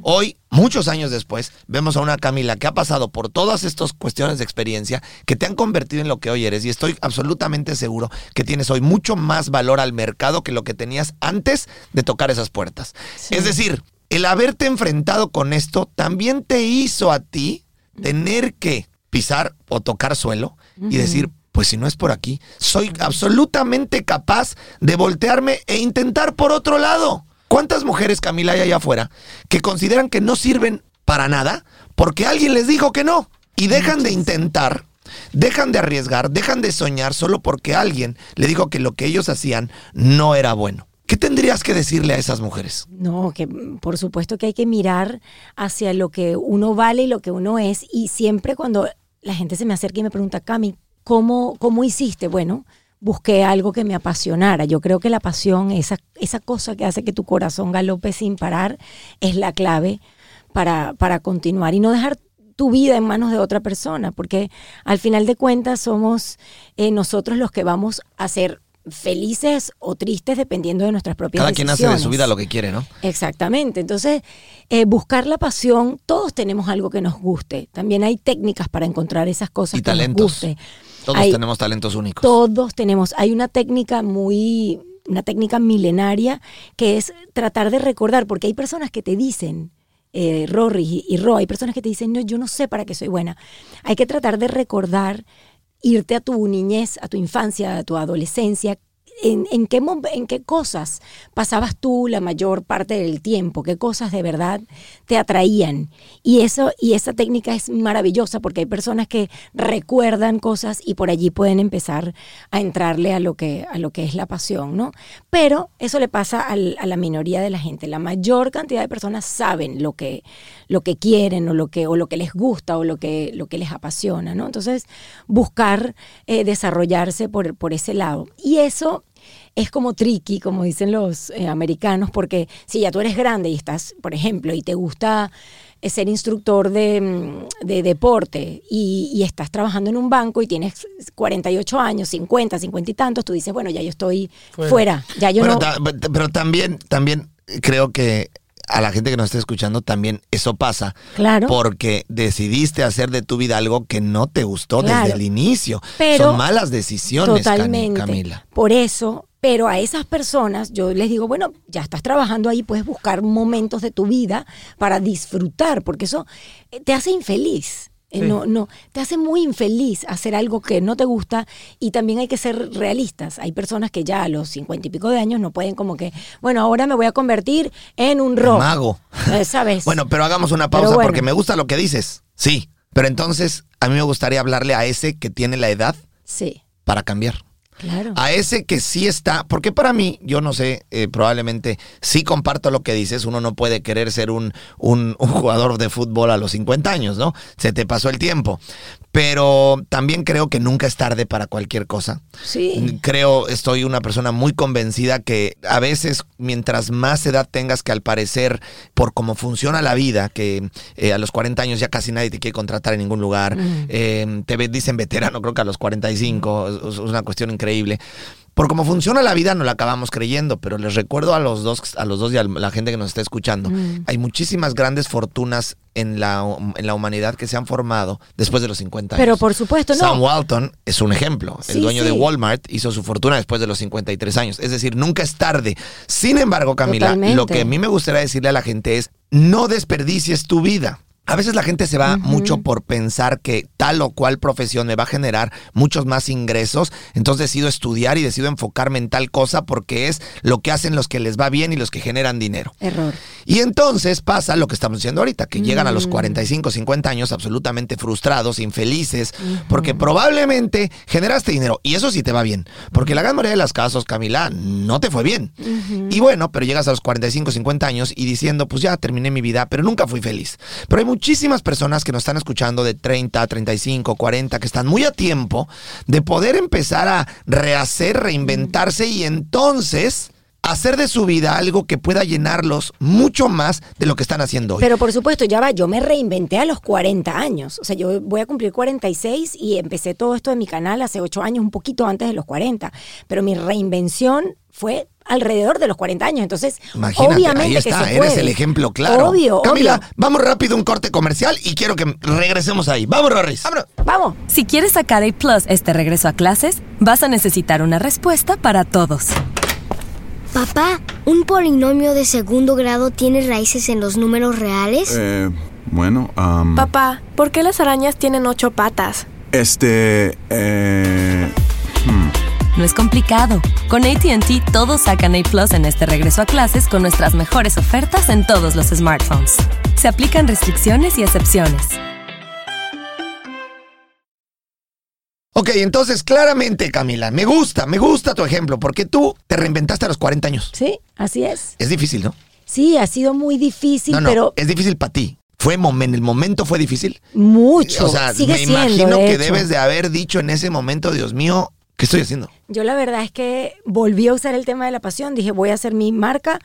Hoy, muchos años después, vemos a una Camila que ha pasado por todas estas cuestiones de experiencia que te han convertido en lo que hoy eres y estoy absolutamente seguro que tienes hoy mucho más valor al mercado que lo que tenías antes de tocar esas puertas.
Sí.
Es decir, el haberte enfrentado con esto también te hizo a ti tener que pisar o tocar suelo y decir, pues si no es por aquí, soy absolutamente capaz de voltearme e intentar por otro lado. ¿Cuántas mujeres, Camila, hay allá afuera que consideran que no sirven para nada porque alguien les dijo que no? Y dejan de intentar, dejan de arriesgar, dejan de soñar solo porque alguien le dijo que lo que ellos hacían no era bueno. ¿Qué tendrías que decirle a esas mujeres?
No, que por supuesto que hay que mirar hacia lo que uno vale y lo que uno es. Y siempre cuando la gente se me acerca y me pregunta, Cami, ¿cómo, cómo hiciste? Bueno, busqué algo que me apasionara. Yo creo que la pasión, esa, esa cosa que hace que tu corazón galope sin parar, es la clave para, para continuar y no dejar tu vida en manos de otra persona, porque al final de cuentas somos eh, nosotros los que vamos a ser felices o tristes dependiendo de nuestras propias
Cada quien hace de su vida lo que quiere, ¿no?
Exactamente. Entonces, eh, buscar la pasión, todos tenemos algo que nos guste. También hay técnicas para encontrar esas cosas
Y
que nos guste.
Todos
Hay-
tenemos talentos únicos.
Todos tenemos. Hay una técnica muy, una técnica milenaria que es tratar de recordar, porque hay personas que te dicen, eh, Rory y, y Ro, hay personas que te dicen, no, yo no sé para qué soy buena. Hay que tratar de recordar, irte a tu niñez, a tu infancia, a tu adolescencia. En, en qué, ¿En qué cosas pasabas tú la mayor parte del tiempo? ¿Qué cosas de verdad te atraían? Y, eso, y esa técnica es maravillosa porque hay personas que recuerdan cosas y por allí pueden empezar a entrarle a lo que, a lo que es la pasión, ¿no? Pero eso le pasa al- a la minoría de la gente. La mayor cantidad de personas saben lo que, lo que quieren o lo que, o lo que les gusta o lo que, lo que les apasiona, ¿no? Entonces, buscar eh, desarrollarse por, por ese lado. Y eso es como tricky, como dicen los eh, americanos, porque si ya tú eres grande y estás, por ejemplo, y te gusta eh, ser instructor de, mm, de deporte y, y estás trabajando en un banco y tienes 48 años, 50, 50 y tantos, tú dices, bueno, ya yo estoy fuera,
Fuera.
ya yo no...
ta- pero también, también creo que a la gente que nos está escuchando también eso pasa.
Claro.
Porque decidiste hacer de tu vida algo que no te gustó
Claro.
desde el inicio.
Pero-
Son malas decisiones,
Totalmente.
Camila.
Por eso, pero a esas personas yo les digo, bueno, ya estás trabajando ahí, puedes buscar momentos de tu vida para disfrutar, porque eso eh, te hace infeliz. Eh,
Sí.
No, no, te hace muy infeliz hacer algo que no te gusta y también hay que ser realistas. Hay personas que ya a los cincuenta y pico de años no pueden como que, bueno, ahora me voy a convertir en un rock.
Mago.
Eh, ¿Sabes? *laughs*
Bueno, pero hagamos una pausa
bueno.
porque me gusta lo que dices. Sí. Pero entonces, a mí me gustaría hablarle a ese que tiene la edad
sí,
para cambiar.
Claro.
A ese que sí está, porque para mí, yo no sé, eh, probablemente sí comparto lo que dices, uno no puede querer ser un, un, *laughs* un jugador de fútbol a los 50 años, ¿no? Se te pasó el tiempo. Pero también creo que nunca es tarde para cualquier cosa.
Sí.
Creo, estoy una persona muy convencida que a veces, mientras más edad tengas, que al parecer, por cómo funciona la vida, que eh, a los 40 años ya casi nadie te quiere contratar en ningún lugar,
Mm.
eh, te dicen veterano, creo que a los 45, es, es una cuestión increíble. Por cómo funciona la vida no la acabamos creyendo, pero les recuerdo a los dos, a los dos y a la gente que nos está escuchando,
Mm.
hay muchísimas grandes fortunas en la, en la humanidad que se han formado después de los 50 años.
Pero por supuesto, no.
Sam Walton es un ejemplo. El
Sí,
dueño de. Walmart hizo su fortuna después de los 53 años. Es decir, nunca es tarde. Sin embargo, Camila,
Totalmente.
lo que a mí me gustaría decirle a la gente es, no desperdicies tu vida. A veces la gente se va mucho por pensar que tal o cual profesión me va a generar muchos más ingresos, entonces decido estudiar y decido enfocarme en tal cosa porque es lo que hacen los que les va bien y los que generan dinero.
Error.
Y entonces pasa lo que estamos diciendo ahorita, que llegan a los
Mm.
45, 50 años absolutamente frustrados, infelices, porque probablemente generaste dinero. Y eso sí te va bien, porque la gran mayoría de los casos, Camila, no te fue bien. Y bueno, pero llegas a los 45, 50 años y diciendo, pues ya terminé mi vida, pero nunca fui feliz. Pero hay muchísimas personas que nos están escuchando de 30, 35, 40, que están muy a tiempo de poder empezar a rehacer, reinventarse y entonces hacer de su vida algo que pueda llenarlos mucho más de lo que están haciendo hoy.
Pero por supuesto, ya va, yo me reinventé a los 40 años. O sea, yo voy a cumplir 46 y empecé todo esto de mi canal hace 8 años, un poquito antes de los 40. Pero mi reinvención fue alrededor de los 40 años. Entonces,
Imagínate,
obviamente
ahí
que
está, eres el ejemplo claro.
Obvio,
Camila,
obvio.
vamos rápido a un corte comercial y quiero que regresemos ahí. Vamos, Rorris.
Vámonos.
Vamos.
Si quieres sacar A Plus este regreso a clases, vas a necesitar una respuesta para todos.
Papá, ¿un polinomio de segundo grado tiene raíces en los números reales?
Eh, bueno, am,
Papá, ¿por qué las arañas tienen ocho patas?
este, eh,
No es complicado. Con ATT todos sacan A Plus en este regreso a clases con nuestras mejores ofertas en todos los smartphones. Se aplican restricciones y excepciones.
Ok, entonces claramente, Camila, me gusta, me gusta tu ejemplo, porque tú te reinventaste a los 40 años.
Sí, así es.
Es difícil, ¿no?
Sí, ha sido muy difícil,
no, no,
pero
es difícil para ti. Fue momen- el momento fue difícil.
mucho.
O sea,
Sigue
me
siendo,
imagino
de
que
hecho.
debes de haber dicho en ese momento, Dios mío, ¿qué estoy haciendo?
Yo la verdad es que volví a usar el tema de la pasión, dije voy a hacer mi marca,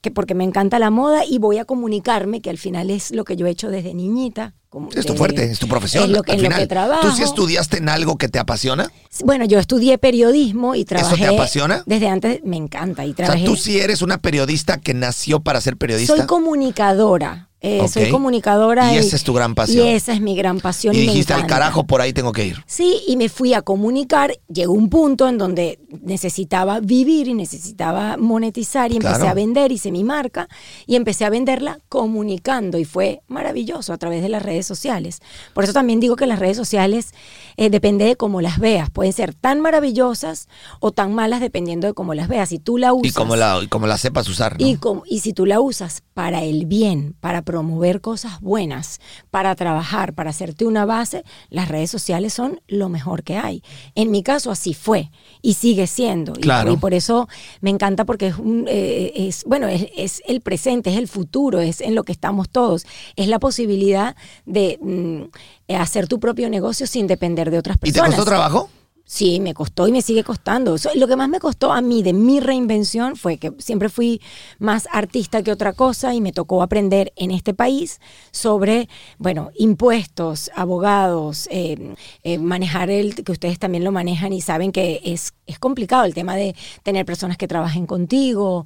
que porque me encanta la moda y voy a comunicarme, que al final es lo que yo he hecho desde niñita. Como
Es tu fuerte, es tu profesión.
Es lo que,
al
lo
final.
que trabajo.
¿Tú sí estudiaste en algo que te apasiona?
Bueno, yo estudié periodismo y trabajé.
apasiona?
Desde antes, me encanta y
O sea,
trabajé.
tú sí eres una periodista que nació para ser periodista.
Soy comunicadora. eh, Soy comunicadora.
Y esa es tu gran pasión.
Y esa es mi gran pasión.
y dijiste al carajo, por ahí tengo que ir.
Sí, y me fui a comunicar. Llegó un punto en donde necesitaba vivir y necesitaba monetizar y empecé a vender, hice mi marca y empecé a venderla comunicando y fue maravilloso a través de las redes sociales. Por eso también digo que las redes sociales eh, depende de cómo las veas. Pueden ser tan maravillosas o tan malas dependiendo de cómo las veas. Si tú la usas
Y como la, y como la sepas usar. ¿no?
y, com- y si tú la usas para el bien, para promover cosas buenas, para trabajar, para hacerte una base, las redes sociales son lo mejor que hay. En mi caso así fue y sigue siendo. Y-
Claro.
Y, por eso me encanta porque es, un, eh, es bueno, es, es el presente, es el futuro, es en lo que estamos todos. Es la posibilidad de mm, hacer tu propio negocio sin depender de otras
¿Y te
personas.
costó trabajo?
Sí, me costó y me sigue costando. Eso- lo que más me costó a mí de mi reinvención fue que siempre fui más artista que otra cosa y me tocó aprender en este país sobre, bueno, impuestos, abogados, eh, eh, manejar el, que ustedes también lo manejan y saben que es, es complicado el tema de tener personas que trabajen contigo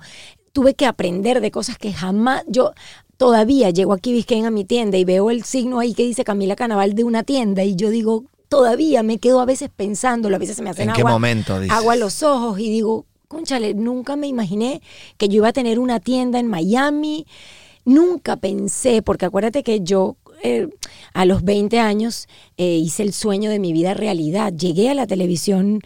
tuve que aprender de cosas que jamás, yo todavía llego aquí Biscayne a mi tienda y veo el signo ahí que dice Camila Canaval de una tienda y yo digo, todavía me quedo a veces pensándolo, a veces se me hacen
¿En qué
agua,
momento, dices?
agua a los ojos y digo, conchale, nunca me imaginé que yo iba a tener una tienda en Miami, nunca pensé, porque acuérdate que yo eh, a los 20 años eh, hice el sueño de mi vida realidad, llegué a la televisión,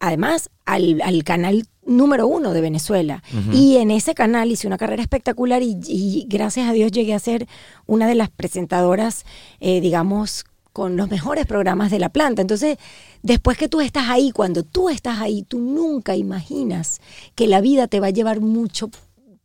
además al, al canal número uno de Venezuela. Y en ese canal hice una carrera espectacular y, y gracias a Dios llegué a ser una de las presentadoras, eh, digamos, con los mejores programas de la planta. Entonces, después que tú estás ahí, cuando tú estás ahí, tú nunca imaginas que la vida te va a llevar mucho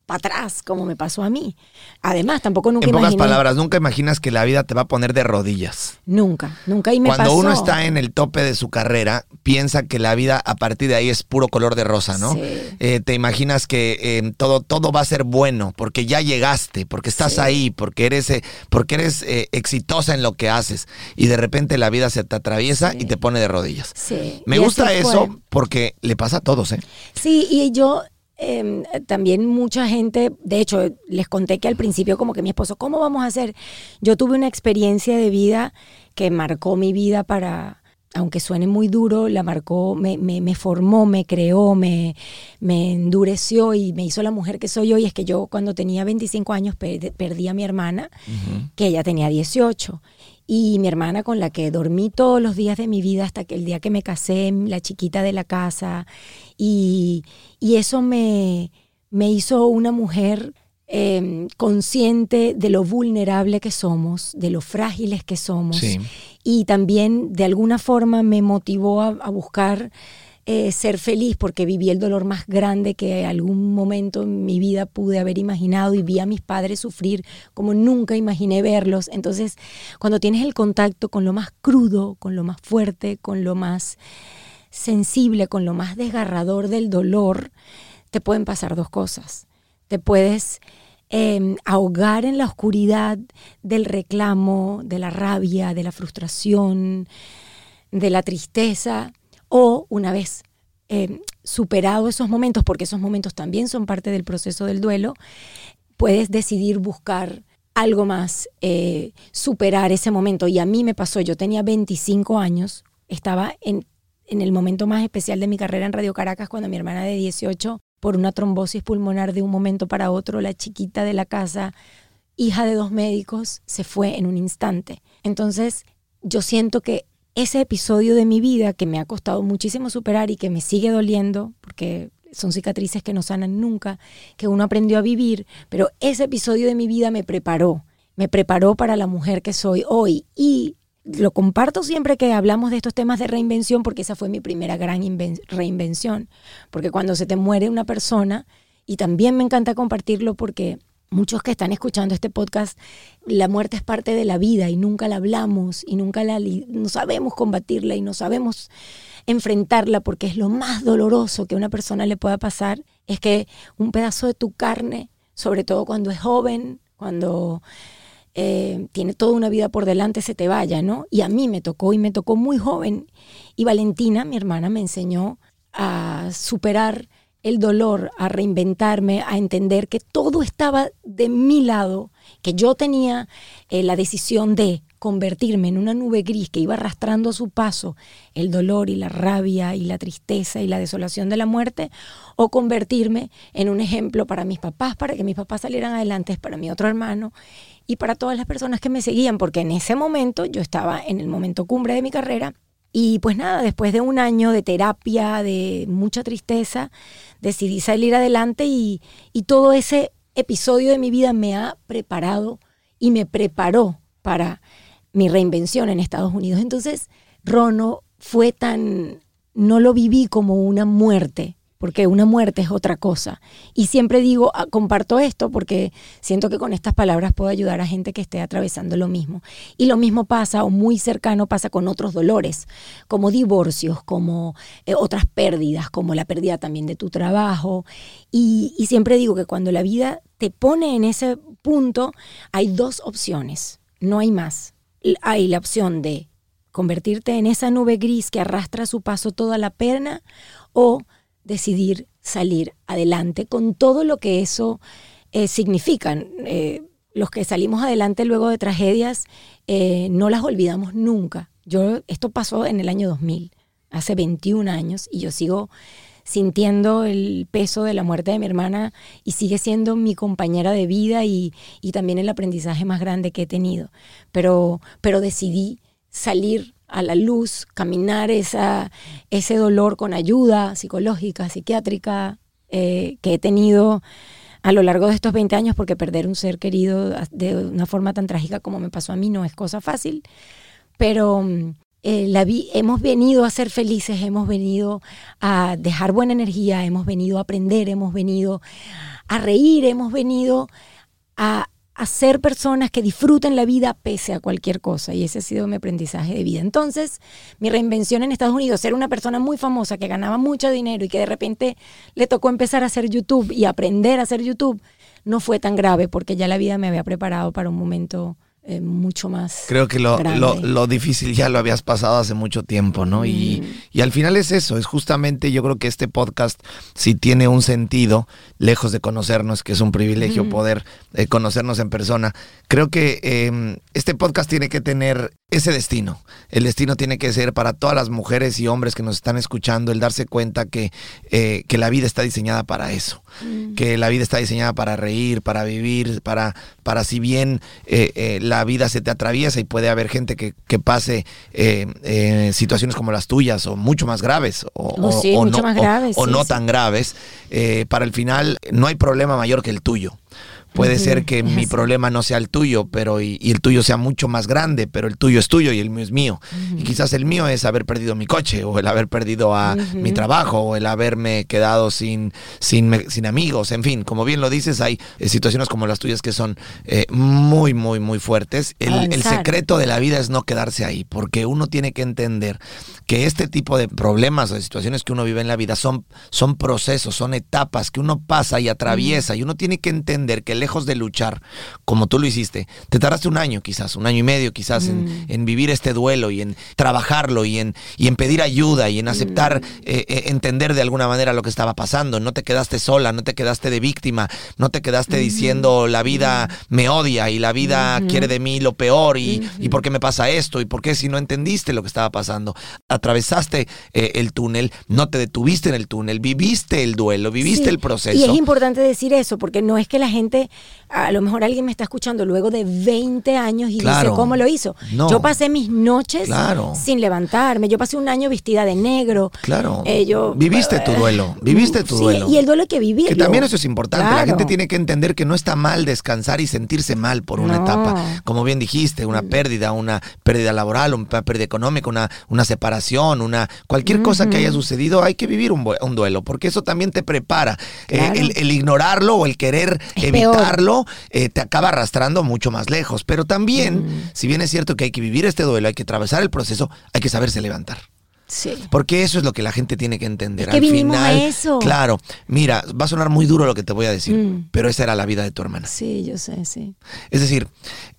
para atrás, como me pasó a mí. Además, tampoco nunca
En pocas
imaginé.
palabras, nunca imaginas que la vida te va a poner de rodillas.
Nunca, nunca. Y me
Cuando
pasó.
uno está en el tope de su carrera, piensa que la vida a partir de ahí es puro color de rosa, ¿no?
Sí.
Eh, te imaginas que eh, todo, todo va a ser bueno porque ya llegaste, porque estás
Sí.
ahí, porque eres, eh, porque eres eh, exitosa en lo que haces. Y de repente la vida se te atraviesa
Sí.
y te pone de rodillas.
Sí,
Me
y
gusta eso porque le pasa a todos, ¿eh?
Sí, y yo eh, también mucha gente, de hecho, les conté que al principio como que mi esposo, ¿cómo vamos a hacer? Yo tuve una experiencia de vida que marcó mi vida para, aunque suene muy duro, la marcó, me, me, me formó, me creó, me, me endureció y me hizo la mujer que soy hoy. Es que yo cuando tenía 25 años per- perdí a mi hermana, que ella tenía 18. Y mi hermana con la que dormí todos los días de mi vida hasta que el día que me casé, la chiquita de la casa. Y, y eso me, me hizo una mujer eh, consciente de lo vulnerable que somos, de lo frágiles que somos.
Sí.
Y también de alguna forma me motivó a, a buscar eh, ser feliz porque viví el dolor más grande que algún momento en mi vida pude haber imaginado y vi a mis padres sufrir como nunca imaginé verlos. Entonces, cuando tienes el contacto con lo más crudo, con lo más fuerte, con lo más sensible, con lo más desgarrador del dolor, te pueden pasar dos cosas. Te puedes eh, ahogar en la oscuridad del reclamo, de la rabia, de la frustración, de la tristeza, o una vez eh, superado esos momentos, porque esos momentos también son parte del proceso del duelo, puedes decidir buscar algo más, eh, superar ese momento. Y a mí me pasó, yo tenía 25 años, estaba en, en el momento más especial de mi carrera en Radio Caracas, cuando mi hermana de 18, por una trombosis pulmonar de un momento para otro, la chiquita de la casa, hija de dos médicos, se fue en un instante. Entonces, yo siento que ese episodio de mi vida que me ha costado muchísimo superar y que me sigue doliendo, porque son cicatrices que no sanan nunca, que uno aprendió a vivir, pero ese episodio de mi vida me preparó, me preparó para la mujer que soy hoy. Y lo comparto siempre que hablamos de estos temas de reinvención porque esa fue mi primera gran inven- reinvención, porque cuando se te muere una persona, y también me encanta compartirlo porque muchos que están escuchando este podcast, la muerte es parte de la vida y nunca la hablamos y nunca la no sabemos combatirla y no sabemos enfrentarla porque es lo más doloroso que a una persona le pueda pasar, es que un pedazo de tu carne, sobre todo cuando es joven, cuando eh, tiene toda una vida por delante, se te vaya, ¿no? Y a mí me tocó y me tocó muy joven. Y Valentina, mi hermana, me enseñó a superar el dolor, a reinventarme, a entender que todo estaba de mi lado, que yo tenía eh, la decisión de convertirme en una nube gris que iba arrastrando a su paso el dolor y la rabia y la tristeza y la desolación de la muerte, o convertirme en un ejemplo para mis papás, para que mis papás salieran adelante, para mi otro hermano y para todas las personas que me seguían, porque en ese momento yo estaba en el momento cumbre de mi carrera y pues nada, después de un año de terapia, de mucha tristeza, decidí salir adelante y, y todo ese episodio de mi vida me ha preparado y me preparó para mi reinvención en Estados Unidos. Entonces, Rono fue tan, no lo viví como una muerte, porque una muerte es otra cosa. Y siempre digo, ah, comparto esto porque siento que con estas palabras puedo ayudar a gente que esté atravesando lo mismo. Y lo mismo pasa, o muy cercano pasa con otros dolores, como divorcios, como eh, otras pérdidas, como la pérdida también de tu trabajo. Y, y siempre digo que cuando la vida te pone en ese punto, hay dos opciones, no hay más. Hay la opción de convertirte en esa nube gris que arrastra a su paso toda la pena o decidir salir adelante con todo lo que eso eh, significa. Eh, los que salimos adelante luego de tragedias eh, no las olvidamos nunca. Yo, esto pasó en el año 2000, hace 21 años, y yo sigo sintiendo el peso de la muerte de mi hermana y sigue siendo mi compañera de vida y, y también el aprendizaje más grande que he tenido. Pero, pero decidí salir a la luz, caminar esa, ese dolor con ayuda psicológica, psiquiátrica eh, que he tenido a lo largo de estos 20 años, porque perder un ser querido de una forma tan trágica como me pasó a mí no es cosa fácil, pero mm, eh, la hemos venido a ser felices, hemos venido a dejar buena energía, hemos venido a aprender, hemos venido a reír, hemos venido a, a ser personas que disfruten la vida pese a cualquier cosa. Y ese ha sido mi aprendizaje de vida. Entonces, mi reinvención en Estados Unidos, ser una persona muy famosa que ganaba mucho dinero y que de repente le tocó empezar a hacer YouTube y aprender a hacer YouTube, no fue tan grave porque ya la vida me había preparado para un momento eh, mucho más.
Creo que lo, lo, lo difícil ya lo habías pasado hace mucho tiempo, ¿no? Y, y al final es eso, es justamente yo creo que este podcast sí tiene un sentido, lejos de conocernos, que es un privilegio poder eh, conocernos en persona. Creo que eh, este podcast tiene que tener ese destino. El destino tiene que ser para todas las mujeres y hombres que nos están escuchando, el darse cuenta que, eh, que la vida está diseñada para eso, que la vida está diseñada para reír, para vivir, para, para si bien eh, la vida se te atraviesa y puede haber gente que, que pase eh, eh, situaciones como las tuyas o mucho más graves o,
Oh, sí,
o
mucho
no,
más
o-
graves,
o
sí,
no
sí.
tan graves, eh, para el final no hay problema mayor que el tuyo. Puede ser que mi problema no sea el tuyo, pero y, y el tuyo sea mucho más grande, pero el tuyo es tuyo y el mío es mío. Y quizás el mío es haber perdido mi coche, o el haber perdido a mi trabajo, o el haberme quedado sin, sin, amigos. En fin, como bien lo dices, hay eh, situaciones como las tuyas que son eh, muy, muy, muy fuertes. El, secreto de la vida es no quedarse ahí, porque uno tiene que entender que este tipo de problemas o de situaciones que uno vive en la vida son, son procesos, son etapas que uno pasa y atraviesa, y uno tiene que entender que lejos de luchar, como tú lo hiciste, te tardaste un año quizás, un año y medio quizás en, en vivir este duelo y en trabajarlo y en, y en pedir ayuda y en aceptar, eh, eh, entender de alguna manera lo que estaba pasando. No te quedaste sola, no te quedaste de víctima, no te quedaste diciendo la vida me odia y la vida quiere de mí lo peor y, y por qué me pasa esto y por qué si no entendiste lo que estaba pasando. Atravesaste eh, el túnel, no te detuviste en el túnel, viviste el duelo, viviste
Sí,
el proceso.
Y es importante decir eso, porque no es que la gente, a lo mejor alguien me está escuchando luego de 20 años y
Claro.
dice cómo lo hizo.
No.
Yo pasé mis noches
Claro.
sin levantarme. Yo pasé un año vestida de negro.
Claro.
Eh, yo-
viviste tu duelo, viviste tu
Sí,
duelo.
Y el duelo hay que vivir.
Que también eso es importante. La gente tiene que entender que no está mal descansar y sentirse mal por una
No.
etapa. Como bien dijiste, una pérdida, una pérdida laboral, una pérdida económica, una, una separación, una cualquier cosa que haya sucedido, hay que vivir un, duelo, porque eso también te prepara. Eh, el, el ignorarlo o el querer
Es peor.
Evitarlo eh, te acaba arrastrando mucho más lejos. Pero también,
Mm.
si bien es cierto que hay que vivir este duelo, hay que atravesar el proceso, hay que saberse levantar.
Sí.
Porque eso es lo que la gente tiene que entender.
Es que
Al
vinimos a
final,
eso.
claro, mira, va a sonar muy duro lo que te voy a decir,
Mm.
pero esa era la vida de tu hermana.
Sí, yo sé, sí.
Es decir,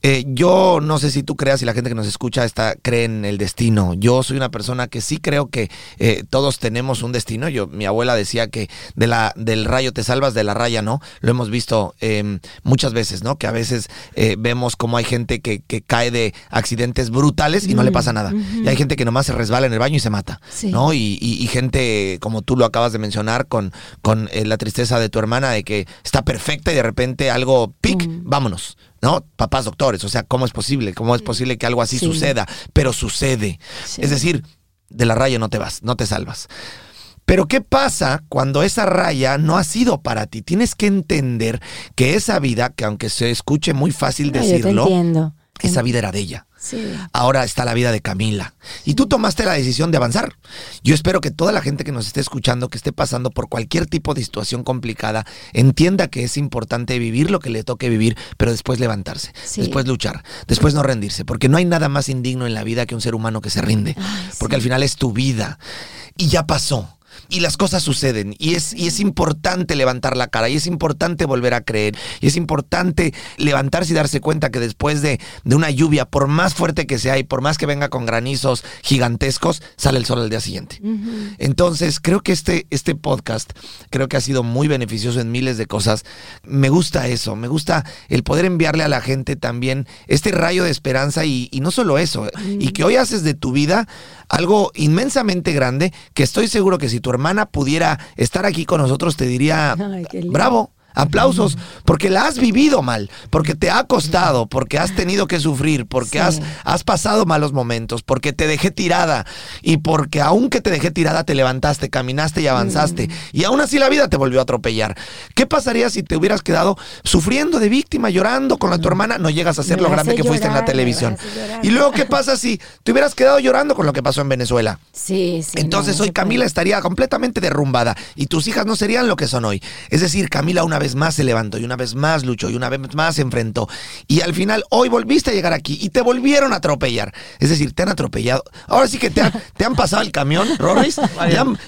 eh, yo no sé si tú creas y la gente que nos escucha está, cree en el destino. Yo soy una persona que sí creo que eh, todos tenemos un destino. Yo, mi abuela decía que de la, del rayo te salvas, de la raya no. Lo hemos visto eh, muchas veces, ¿no? Que a veces eh, vemos como hay gente que, que cae de accidentes brutales y no le pasa nada. Y hay gente que nomás se resbala en el baño y se mata,
Sí.
¿no? Y, y- y gente, como tú lo acabas de mencionar, con, con eh, la tristeza de tu hermana de que está perfecta y de repente algo, pic, vámonos. ¿No? Papás doctores, o sea, ¿cómo es posible? ¿Cómo es posible que algo así
Sí.
suceda? Pero sucede.
Sí.
Es decir, de la raya no te vas, no te salvas. Pero ¿qué pasa cuando esa raya no ha sido para ti? Tienes que entender que esa vida, que aunque se escuche muy fácil
No, yo te
decirlo,
entiendo.
esa vida era de ella.
Sí.
Ahora está la vida de Camila. Y tú tomaste la decisión de avanzar. Yo espero que toda la gente que nos esté escuchando, que esté pasando por cualquier tipo de situación complicada, entienda que es importante vivir lo que le toque vivir, pero después levantarse,
Sí.
después luchar, después no rendirse, porque no hay nada más indigno en la vida que un ser humano que se rinde,
Ay, sí.
porque al final es tu vida y ya pasó. Y las cosas suceden. Y es, y es importante levantar la cara, y es importante volver a creer, y es importante levantarse y darse cuenta que después de, de una lluvia, por más fuerte que sea y por más que venga con granizos gigantescos, sale el sol al día siguiente. Entonces, creo que este, este podcast, creo que ha sido muy beneficioso en miles de cosas. Me gusta eso, me gusta el poder enviarle a la gente también este rayo de esperanza y, y no solo eso, y que hoy haces de tu vida algo inmensamente grande, que estoy seguro que si tu hermana pudiera estar aquí con nosotros, te diría,
Ay,
bravo. Aplausos, porque la has vivido mal, porque te ha costado, porque has tenido que sufrir, porque
Sí.
has, has pasado malos momentos, porque te dejé tirada y porque aunque te dejé tirada te levantaste, caminaste y avanzaste
Mm.
y aún así la vida te volvió a atropellar. ¿Qué pasaría si te hubieras quedado sufriendo de víctima, llorando con la tu hermana? No llegas a ser
Me
lo grande que fuiste en la televisión. Y luego, ¿qué pasa si te hubieras quedado llorando con lo que pasó en Venezuela?
Sí, sí.
Entonces
no,
hoy Camila
puede.
estaría completamente derrumbada y tus hijas no serían lo que son hoy. Es decir, Camila una vez más se levantó y una vez más luchó y una vez más se enfrentó. Y al final hoy volviste a llegar aquí y te volvieron a atropellar. Es decir, te han atropellado. Ahora sí que te han, te han pasado el camión, *laughs* Rorris.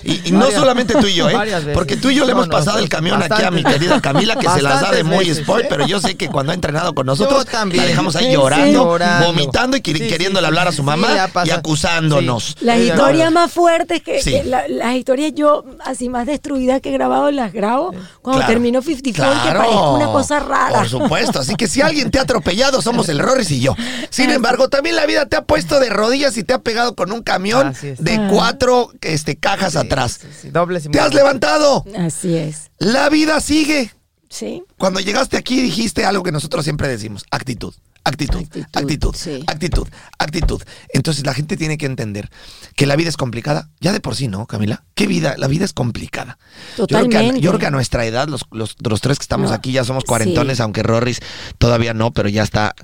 Y, y no solamente tú y yo, ¿eh? Porque tú y yo le
No,
hemos
no,
pasado el camión aquí a mi querida Camila que se las da de muy
veces,
spoil,
¿eh?
pero yo sé que cuando ha entrenado con nosotros
también.
la dejamos ahí
Sí,
llorando,
Llorando.
vomitando y queriéndole
sí.
hablar a su mamá y acusándonos.
Las
Sí,
historias más fuertes que,
Sí.
que la- las historias yo así más destruidas que he grabado las grabo cuando
Claro.
termino 54 que
Claro.
parezco una cosa rara.
Por supuesto. Así que si alguien te ha atropellado, somos el Rorris y yo. Sin embargo, también la vida te ha puesto de rodillas y te ha pegado con un camión de
Ah.
cuatro este, cajas atrás.
Sí, sí, dobles y
Te has levantado.
Así es.
La vida sigue.
Sí.
Cuando llegaste aquí dijiste algo que nosotros siempre decimos, actitud. Actitud,
Actitud,
actitud,
sí.
actitud, actitud. Entonces la gente tiene que entender que la vida es complicada. Ya de por sí, ¿no, Camila? ¿Qué vida? La vida es complicada. Yo creo que a-
Totalmente.
Yo creo que a, nuestra edad, los, los, los tres que estamos
No,
aquí ya somos cuarentones,
sí.
aunque Rorris todavía no, pero ya está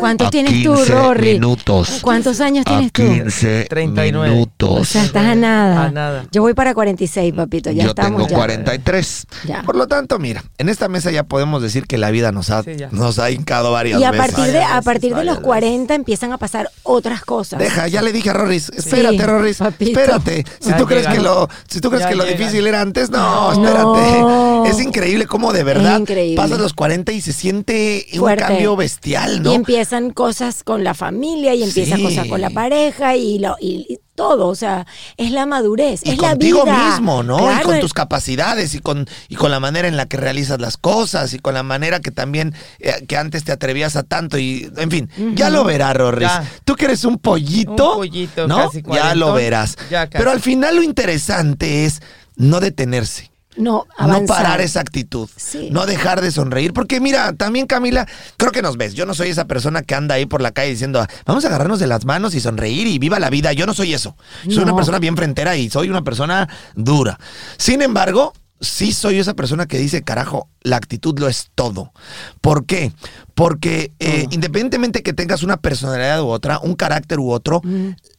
¿Cuántos
a
tienes tú,
15
Rory?
minutos.
¿Cuántos años
a
tienes tú?
15
39.
minutos.
O sea, estás a nada.
A nada.
Yo voy para 46, papito. Ya
Yo
estamos
tengo
ya.
43.
Ya.
Por lo tanto, mira, en esta mesa ya podemos decir que la vida nos ha,
Sí,
nos ha hincado varias
Y a
veces.
partir de, a partir de los 40 empiezan a pasar otras cosas.
Deja, ya le dije a Rorris, espérate,
Sí,
Rorris,
papito.
espérate. Si
Ya
tú crees que lo, si tú crees
Ya
que lo difícil era antes, no,
No.
espérate. Es increíble cómo de verdad pasas los 40 y se siente un cambio bestial,
Y
¿no?
empiezan cosas con la familia y empiezan
Sí.
cosas con la pareja y, lo, y, y todo. O sea, es la madurez,
y
es la
contigo
vida.
mismo, ¿no? y con
el-
tus capacidades y con, y con la manera en la que realizas las cosas y con la manera que también eh, que antes te atrevías a tanto y en fin, ya lo verás, Rorris.
Ya.
Tú que eres un pollito,
Un pollito
¿no?
casi
ya lo verás.
Ya.
Pero al final lo interesante es no detenerse.
No,
No parar esa actitud,
Sí.
no dejar de sonreír, porque mira, también Camila, creo que nos ves, yo no soy esa persona que anda ahí por la calle diciendo, vamos a agarrarnos de las manos y sonreír y viva la vida, yo no soy eso, soy
No.
una persona bien frentera y soy una persona dura. Sin embargo, sí soy esa persona que dice, carajo, la actitud lo es todo. ¿Por qué? Porque eh, independientemente que tengas una personalidad u otra, un carácter u otro,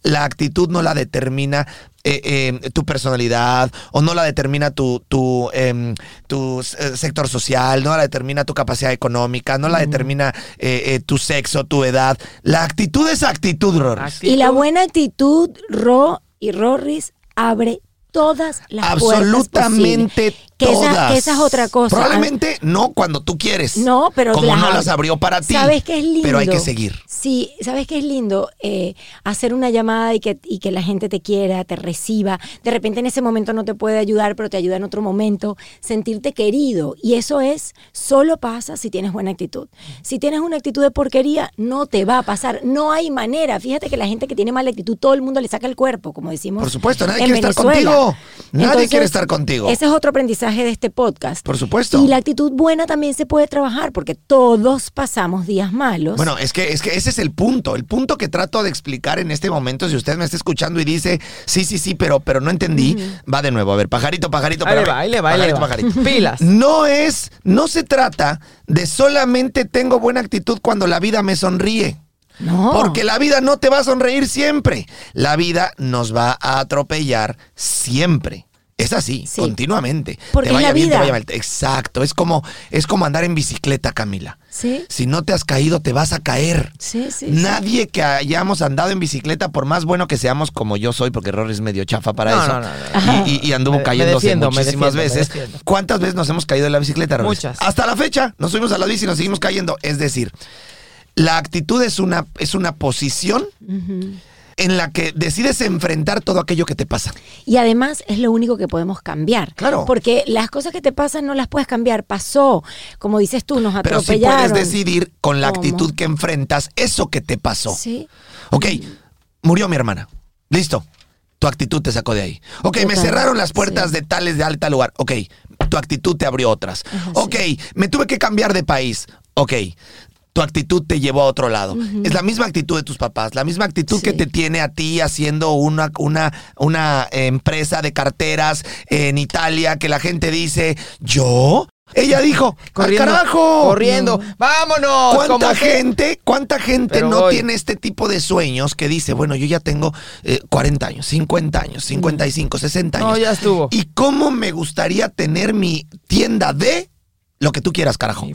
la actitud no la determina eh, eh, tu personalidad o no la determina tu, tu, em, tu eh, sector social, no la determina tu capacidad económica, no la determina eh, eh, tu sexo, tu edad. La actitud es actitud, Rorris.
Actitud.
Y la buena actitud, Ro y Rorris, abre todas las puertas
Absolutamente
posibles. Que esa,
todas.
que esa es otra cosa.
Probablemente no cuando tú quieres.
No, pero
como
las
no las abrió para ti.
¿Sabes qué es lindo?
Pero hay que seguir.
Sí, ¿sabes qué es lindo? Eh, hacer una llamada y que, y que la gente te quiera, te reciba. De repente en ese momento no te puede ayudar, pero te ayuda en otro momento. Sentirte querido. Y eso es, solo pasa si tienes buena actitud. Si tienes una actitud de porquería, no te va a pasar. No hay manera. Fíjate que la gente que tiene mala actitud, todo el mundo le saca el cuerpo, como decimos.
Por supuesto, nadie
en
quiere estar contigo. Nadie
Entonces,
quiere estar contigo.
Ese es otro aprendizaje de este podcast.
Por supuesto.
Y la actitud buena también se puede trabajar porque todos pasamos días malos.
Bueno, es que, es que ese es el punto. El punto que trato de explicar en este momento, si usted me está escuchando y dice, sí, sí, sí, pero, pero no entendí, va de nuevo. A ver, pajarito, pajarito,
Ahí le
espérame.
va, ahí le va, ahí le
Pajarito,
va.
pajarito.
Pilas.
No es, no se trata de solamente tengo buena actitud cuando la vida me sonríe.
no.
Porque la vida no te va a sonreír siempre. La vida nos va a atropellar siempre. Es así,
Sí.
continuamente.
Porque
te
es
vaya
la
bien, te
vida.
vaya mal. Exacto, es como, es como andar en bicicleta, Camila.
Sí,
Si no te has caído, te vas a caer.
sí, sí. sí.
Nadie que hayamos andado en bicicleta, por más bueno que seamos como yo soy, porque Rory es medio chafa para
No,
eso,
no, no, no.
Ajá.
y, y- y anduvo
Me- me
cayéndose
me
muchísimas
defiendo,
veces. ¿Cuántas veces nos hemos caído en la bicicleta, Rory?
Muchas.
Hasta la fecha, nos subimos a la bici y nos seguimos cayendo. Es decir, la actitud es una, es una posición. En la que decides enfrentar todo aquello que te pasa.
Y además es lo único que podemos cambiar.
Claro.
Porque las cosas que te pasan no las puedes cambiar. Pasó, como dices tú, nos
Pero sí
atropellaron.
puedes decidir con la
¿Cómo?
actitud que enfrentas eso que te pasó.
Sí.
Ok, murió mi hermana. Listo. Tu actitud te sacó de ahí. Ok, me cerraron las puertas
sí.
de tales de alta lugar. Ok, tu actitud te abrió otras.
Ajá,
ok, me tuve que cambiar de país. Ok, tu actitud te llevó a otro lado. Es la misma actitud de tus papás, la misma actitud
Sí.
que te tiene a ti haciendo una, una, una eh, empresa de carteras en Italia que la gente dice, ¿yo? Ella dijo,
Corriendo,
¡al carajo!
Corriendo. ¡Vámonos!
¿Cuánta
Como que-
gente, cuánta gente
Pero
no
voy.
tiene este tipo de sueños que dice, bueno, yo ya tengo eh, 40 años, 50 años, 55, 60 años?
No, ya estuvo.
¿Y cómo me gustaría tener mi tienda de lo que tú quieras, carajo?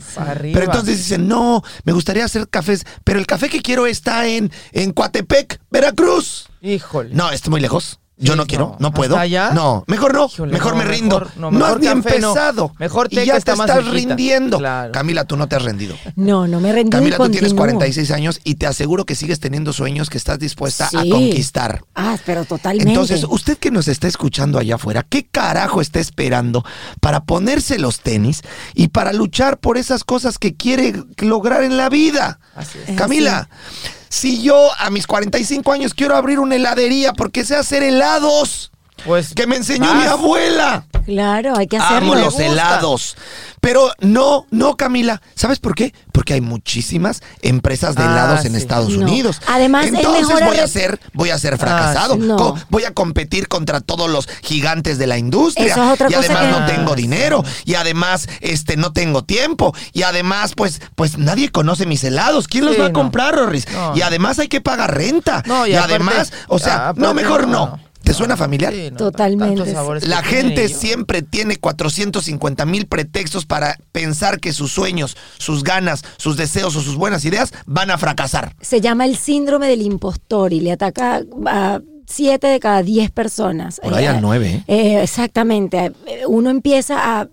Pero entonces dicen, no, me gustaría hacer cafés, pero el café que quiero está en, en Coatepec, Veracruz.
Híjole.
No, está muy lejos. Yo
Sí,
no quiero,
no.
no puedo.
¿Hasta allá?
No, mejor no,
Híjole,
mejor
no,
me rindo.
mejor- no,
no,
mejor
has ni
café no.
empezado.
Mejor té
y
que
ya
está
te estás rindiendo.
Claro.
Camila, tú no te has rendido.
No, no me rendí.
Camila,
y
tú tienes
continúo.
46 años y te aseguro que sigues teniendo sueños que estás dispuesta a conquistar.
Ah, pero totalmente.
Entonces, usted que nos está escuchando allá afuera, ¿qué carajo está esperando para ponerse los tenis y para luchar por esas cosas que quiere lograr en la vida?
Así es.
Es
Camila, si yo a mis 45 años quiero abrir una heladería porque sé hacer helados,
Pues.
que me enseñó
vas.
mi abuela.
Claro, hay que hacerlo.
Amo los helados. Pero no, no, Camila. ¿Sabes por qué? Porque hay muchísimas empresas de
Ah,
helados en
sí.
Estados
No.
Unidos.
Además, es
Entonces
mejor
voy a ser, voy a ser fracasado.
sí. No.
Co- Voy a competir contra todos los gigantes de la industria.
Eso es otra
y
cosa
además
que-
no tengo
Ah, sí.
dinero. Y además, este, no tengo tiempo. Y además, pues, pues nadie conoce mis helados. ¿Quién los
Sí,
va a
no.
comprar, Rorris? Y además hay que pagar renta.
No, y
y
aparte-
además, o sea,
aparte
no, mejor
no.
¿Te suena familiar?
Sí, no,
Totalmente,
La gente siempre tiene 450 mil pretextos para pensar que sus sueños, sus ganas, sus deseos o sus buenas ideas van a fracasar.
Se llama el síndrome del impostor y le ataca a siete de cada diez personas.
Por ahí al nueve, ¿eh?
Eh, exactamente. Eh, Uno empieza a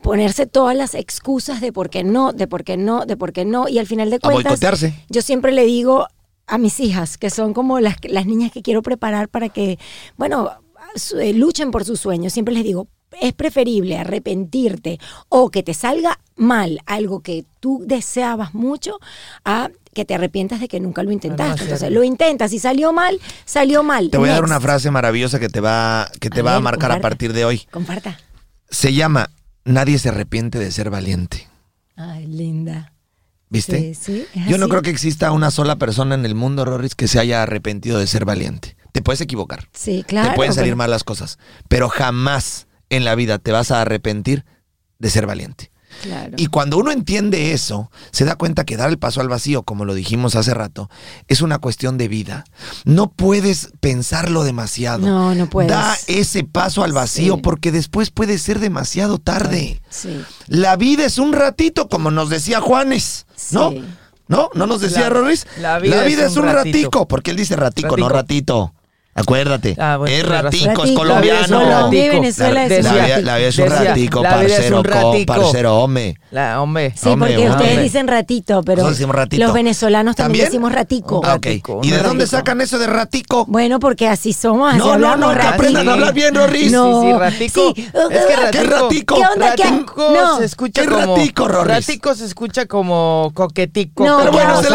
ponerse todas las excusas de por qué no, de por qué no, de por qué no. Y al final de
A
cuentas,
boicotearse.
yo siempre le digo a mis hijas, que son como las, las niñas que quiero preparar para que, bueno, su- eh, luchen por sus sueños. Siempre les digo, es preferible arrepentirte o que te salga mal algo que tú deseabas mucho a que te arrepientas de que nunca lo intentaste. Entonces, lo intentas y salió mal, salió mal.
Te voy a dar una frase maravillosa que te va, que te
A
va a marcar a partir de hoy.
Comparta.
Se llama Nadie se arrepiente de ser valiente.
Ay, linda.
¿Viste?
Sí, sí,
Yo no creo que exista una sola persona en el mundo, Rorris, que se haya arrepentido de ser valiente. Te puedes equivocar.
Sí, claro.
te pueden salir mal las cosas. Pero jamás en la vida te vas a arrepentir de ser valiente.
Claro.
Y cuando uno entiende eso, se da cuenta que dar el paso al vacío, como lo dijimos hace rato, es una cuestión de vida. No puedes pensarlo demasiado.
No, no puedes.
Da ese paso al vacío
Sí.
porque después puede ser demasiado tarde.
Sí.
La vida es un ratito, como nos decía Juanes, ¿no?
Sí.
¿No? ¿No nos decía
La- la vida
es un
ratito.
ratico, porque él dice ratico, no
Ratico.
ratito. Acuérdate,
Ah, bueno,
es ratico, es
Ratico.
colombiano.
Colombia y Venezuela
la,
es
la
un
vida,
ratico.
la vida es un
Decía,
ratico,
la vida
parcero,
un
co-
ratico.
parcero, hombre.
La, hombre.
Sí,
Hombre,
porque
hombre.
ustedes dicen ratito, pero
Nosotros decimos ratito.
los venezolanos también,
¿También?
decimos ratico.
Ah, ok.
ratico,
¿Y de
un
dónde
ratico.
sacan eso de ratico?
Bueno, porque así somos, así
no, no,
hablamos,
no, que
ratico.
aprendan a hablar bien, Roris.
No.
Sí, sí, ratico.
Sí.
Es que
¿Qué
ratico.
ratico?
¿Qué onda? ¿Qué-
Ratico
No.
se escucha
¿Qué
como.
ratico, Rorris?
Ratico se escucha como coquetico.
No, Pero bueno,
se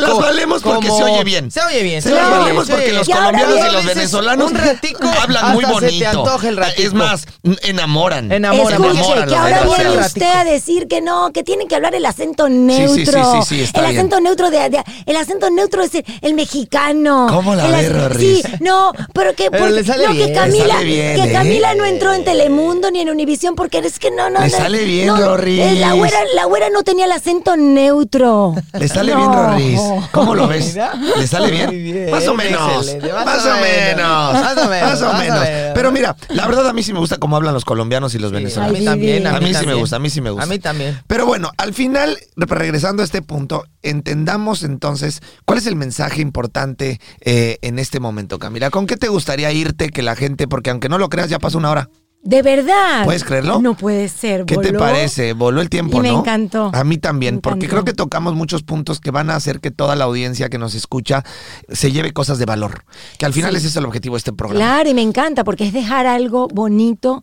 las- valemos porque se oye bien.
Se oye bien.
Se las valemos porque los colombianos los venezolanos
Un ratico. *laughs*
hablan muy bonito.
Se te antoja el ratico.
Es más, enamoran.
Enamoran.
Escuche,
enamoran
que ahora viene usted a decir que no, que tienen que hablar el acento
sí,
neutro.
sí, sí, está
el
bien.
acento neutro de, de- el acento neutro es el, el mexicano.
¿Cómo la Rorris?
Sí, no, pero que
Pero
porque-
le sale
no,
bien.
que Camila,
sale bien,
que
¿eh?
Camila no entró en Telemundo ni en Univisión porque es que no, no,
Le
no,
sale bien,
no,
Rorris.
eh, La güera, la güera no tenía el acento neutro.
Le sale
No.
bien, Rorris. ¿Cómo lo *laughs* ves? ¿Le sale bien? Más o menos.
más o
o menos.
Más o menos,
Más o menos. Pero mira, la verdad a mí sí me gusta cómo hablan los colombianos y los
Sí, a
venezolanos.
mí también,
A mí sí me gusta, a mí sí me gusta.
A mí también.
Pero bueno, al final, re- regresando a este punto, entendamos entonces cuál es el mensaje importante eh, en este momento, Camila. ¿Con qué te gustaría irte que la gente, porque aunque no lo creas, ya pasó una hora?
De verdad.
¿Puedes creerlo?
No puede ser.
¿Qué te parece? Voló el tiempo,
Y me
¿no?
encantó.
A mí también, porque creo que tocamos muchos puntos que van a hacer que toda la audiencia que nos escucha se lleve cosas de valor. Que al final ese es el objetivo de este programa.
Claro, y me encanta porque es dejar algo bonito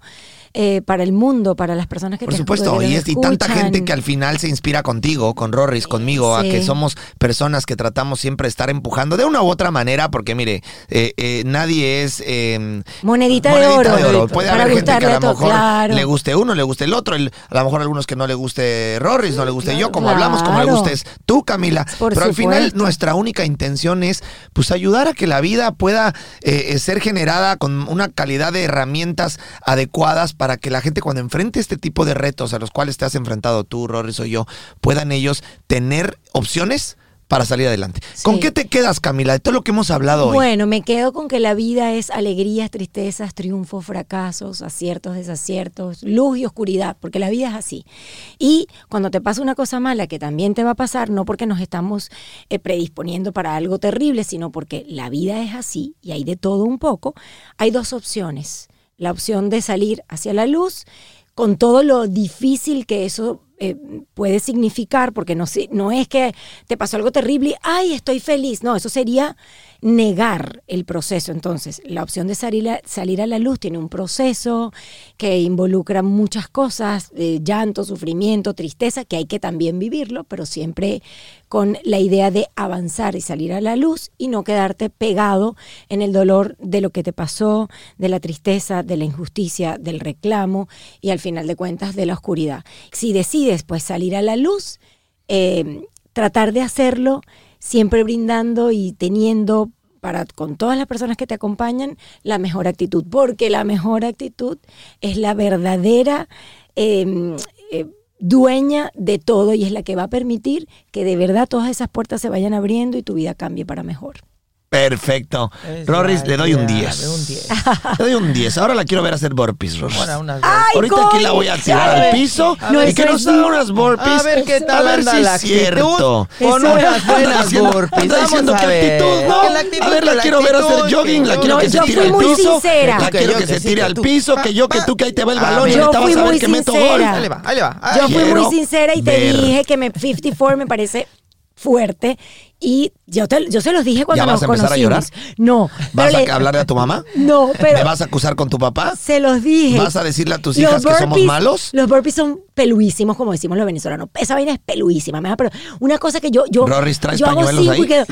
eh, para el mundo, para las personas que
Por
te
supuesto,
que
y, es, y tanta gente que al final se inspira contigo, con Rorris, conmigo, a que somos personas que tratamos siempre de estar empujando de una u otra manera, porque mire, eh, eh, nadie es... eh,
Monedita,
monedita
de oro.
Puede haber gente que a lo mejor
claro.
le guste uno, le guste el otro, el- a lo mejor algunos que no le guste Rorris, no le guste yo, como hablamos, como le gustes tú, Camila.
Por
Pero al final nuestra única intención es pues ayudar a que la vida pueda eh, eh, ser generada con una calidad de herramientas adecuadas para que la gente cuando enfrente este tipo de retos a los cuales te has enfrentado tú, Rorris o yo, puedan ellos tener opciones para salir adelante. ¿Con qué te quedas, Camila, de todo lo que hemos hablado hoy?
Bueno, me quedo con que la vida es alegrías, tristezas, triunfos, fracasos, aciertos, desaciertos, luz y oscuridad, porque la vida es así. Y cuando te pasa una cosa mala, que también te va a pasar, no porque nos estamos eh, predisponiendo para algo terrible, sino porque la vida es así y hay de todo un poco, hay dos opciones. La opción de salir hacia la luz, con todo lo difícil que eso eh, puede significar, porque no, no es que te pasó algo terrible y, ay, estoy feliz. No, eso sería negar el proceso. Entonces, la opción de salir a, salir a la luz tiene un proceso que involucra muchas cosas, eh, llanto, sufrimiento, tristeza, que hay que también vivirlo, pero siempre con la idea de avanzar y salir a la luz y no quedarte pegado en el dolor de lo que te pasó, de la tristeza, de la injusticia, del reclamo y al final de cuentas de la oscuridad. Si decides pues salir a la luz, eh, tratar de hacerlo siempre brindando y teniendo para con todas las personas que te acompañan la mejor actitud, porque la mejor actitud es la verdadera eh, eh, dueña de todo y es la que va a permitir que de verdad todas esas puertas se vayan abriendo y tu vida cambie para mejor.
Perfecto.
Es
Rorris, le doy un
idea
10.
de un 10.
Le doy un 10. *laughs* Ahora la quiero ver hacer burpees, Rorris.
Ahora unas
¡Ay,
Ahorita aquí la voy a tirar al piso
No,
y que nos haga
un-
unas burpees.
A ver qué tal
A ver
anda
si
la
es cierto.
Con unas buenas burpees. Vamos
diciendo
a
que
ver.
actitud, ¿no? A ver, la quiero ver hacer jogging, la
que-
quiero
No,
que se tire al piso. La quiero que se tire al piso, que yo, que tú, que ahí te va el
A
balón y ahorita vas a ver que meto gol.
Ahí le va, ahí le va.
Yo fui muy sincera y te dije que me 54 me parece fuerte y yo te, yo se los dije cuando
¿Ya vas
nos
a empezar a
conocimos.
llorar?
No,
¿Vas a
le-
hablarle a tu mamá?
No, pero
¿Me vas a acusar con tu papá?
se los dije.
¿Vas a decirle a tus hijas que somos malos?
Los burpees son peluísimos, como decimos los venezolanos. Esa vaina es peluísima. pero una cosa que yo yo
Rorris, ¿traes
yo hago
pañuelos ahí?
y quedo-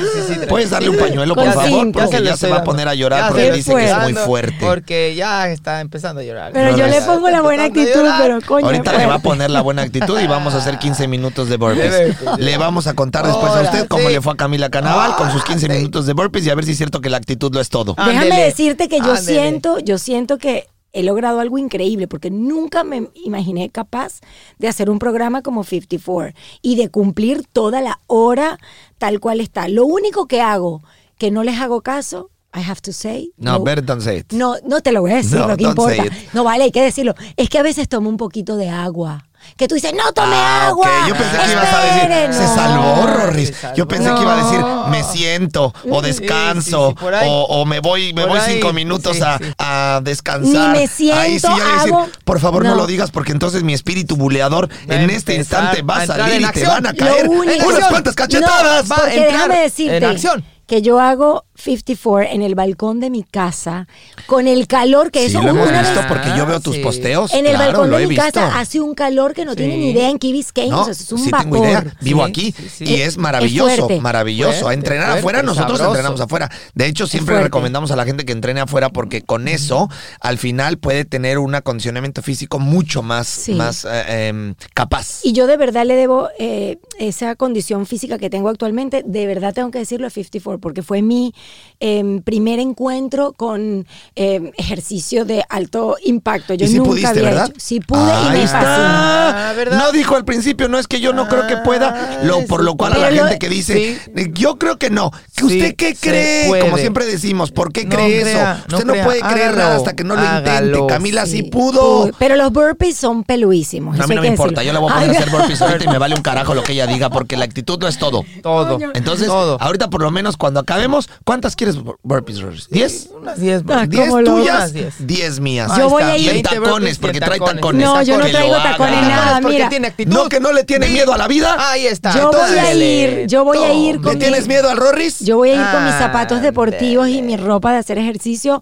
¿Puedes darle un pañuelo, por favor?
cinco.
Porque ya se va a poner a llorar
Ya
porque dice que es muy fuerte.
Porque ya está empezando a llorar.
Pero yo le pongo la buena actitud, pero coño.
Ahorita le va a poner la buena actitud y vamos a hacer 15 minutos de burpees.
Burpees.
Le vamos a contar después a usted cómo
sí.
le fue a Camila Canaval con sus 15
Ah, sí.
minutos de burpees y a ver si es cierto que la actitud lo es todo.
Ah.
Déjame decirte que yo siento, yo siento que he logrado algo increíble porque nunca me imaginé capaz de hacer un programa como 54 y de cumplir toda la hora tal cual está. Lo único que hago que no les hago caso, I have to say,
No, better don't say it.
no, no te lo voy a decir,
No,
lo que importa. No vale, hay que decirlo. Es que a veces tomo un poquito de agua. Que tú dices, no tome
Ah,
agua.
ok. Yo pensé que ibas a decir,
Esperen".
se salvó, Rorris.
Se salvó.
Yo pensé que iba a decir, me siento, o descanso,
Sí, sí, sí, por ahí.
o, o me voy, me voy
ahí,
cinco minutos
sí,
a,
sí.
a descansar.
Ni me siento,
Ahí sí decir, por favor no.
No.
lo digas porque entonces mi espíritu buleador
Va
en este
empezar
instante va
a
salir y te van a caer unas cuantas cachetadas.
Va a entrar
déjame decirte
en acción.
que yo hago 54 en el balcón de mi casa con el calor que
Sí,
eso
lo hemos
una
visto
vez-
porque yo veo tus
sí.
posteos.
en el
claro,
balcón de mi
visto.
casa hace un calor que no tienen
Sí.
ni idea en Key Biscayne,
No,
o sea, es un
sí
vapor.
tengo idea. Vivo
Sí,
aquí
sí, sí.
y
Es-
maravilloso,
es fuerte.
maravilloso.
Fuerte,
a entrenar
fuerte,
afuera, nosotros
sabroso.
entrenamos afuera. De hecho, siempre recomendamos a la gente que entrene afuera porque con eso, al final, puede tener un acondicionamiento físico mucho más,
Sí.
más eh, em, capaz.
Y yo de verdad le debo eh, esa condición física que tengo actualmente, de verdad tengo que decirlo a 54, porque fue mi em, primer encuentro con em, ejercicio de alto impacto. Yo
¿Y si
nunca
pudiste,
había
verdad?
hecho. Sí pude y me
está. No dijo al principio, no es que yo no creo que pueda,
Ah,
lo, por lo cual a la
lo-
gente que dice,
sí.
eh, yo creo que no. ¿Que
Sí,
¿Usted qué cree?
puede.
Como siempre decimos, ¿por qué
No
cree
crea,
eso?
no
Usted no,
crea,
puede creer nada hasta que no lo intente. Camila sí,
Sí,
pudo.
pude. Pero los burpees son peluísimos.
No, a mí no me importa, yo le voy a poner a hacer burpees ahorita y me vale un carajo lo que ella diga, porque la actitud no es todo.
Todo.
Entonces,
Todo.
ahorita por lo menos cuando acabemos, ¿cuántas quieres bur- burpees, Rory? ¿Diez?
Unas 10.
Ah,
¿Diez
¿cómo lo-
tuyas?
Diez.
Diez mías.
Yo voy
está,
a ir-
Y en
20
tacones, porque trae tacones.
No, yo no traigo tacones, nada,
porque
mira.
tiene actitud.
No, que no le tiene
Sí.
miedo a la vida.
Ahí está.
Yo voy a ir, yo voy a ir
¿Le
con
tienes
mi-
miedo al Rorris?
Yo voy a ir con mis zapatos
Ah,
deportivos y mi ropa de hacer ejercicio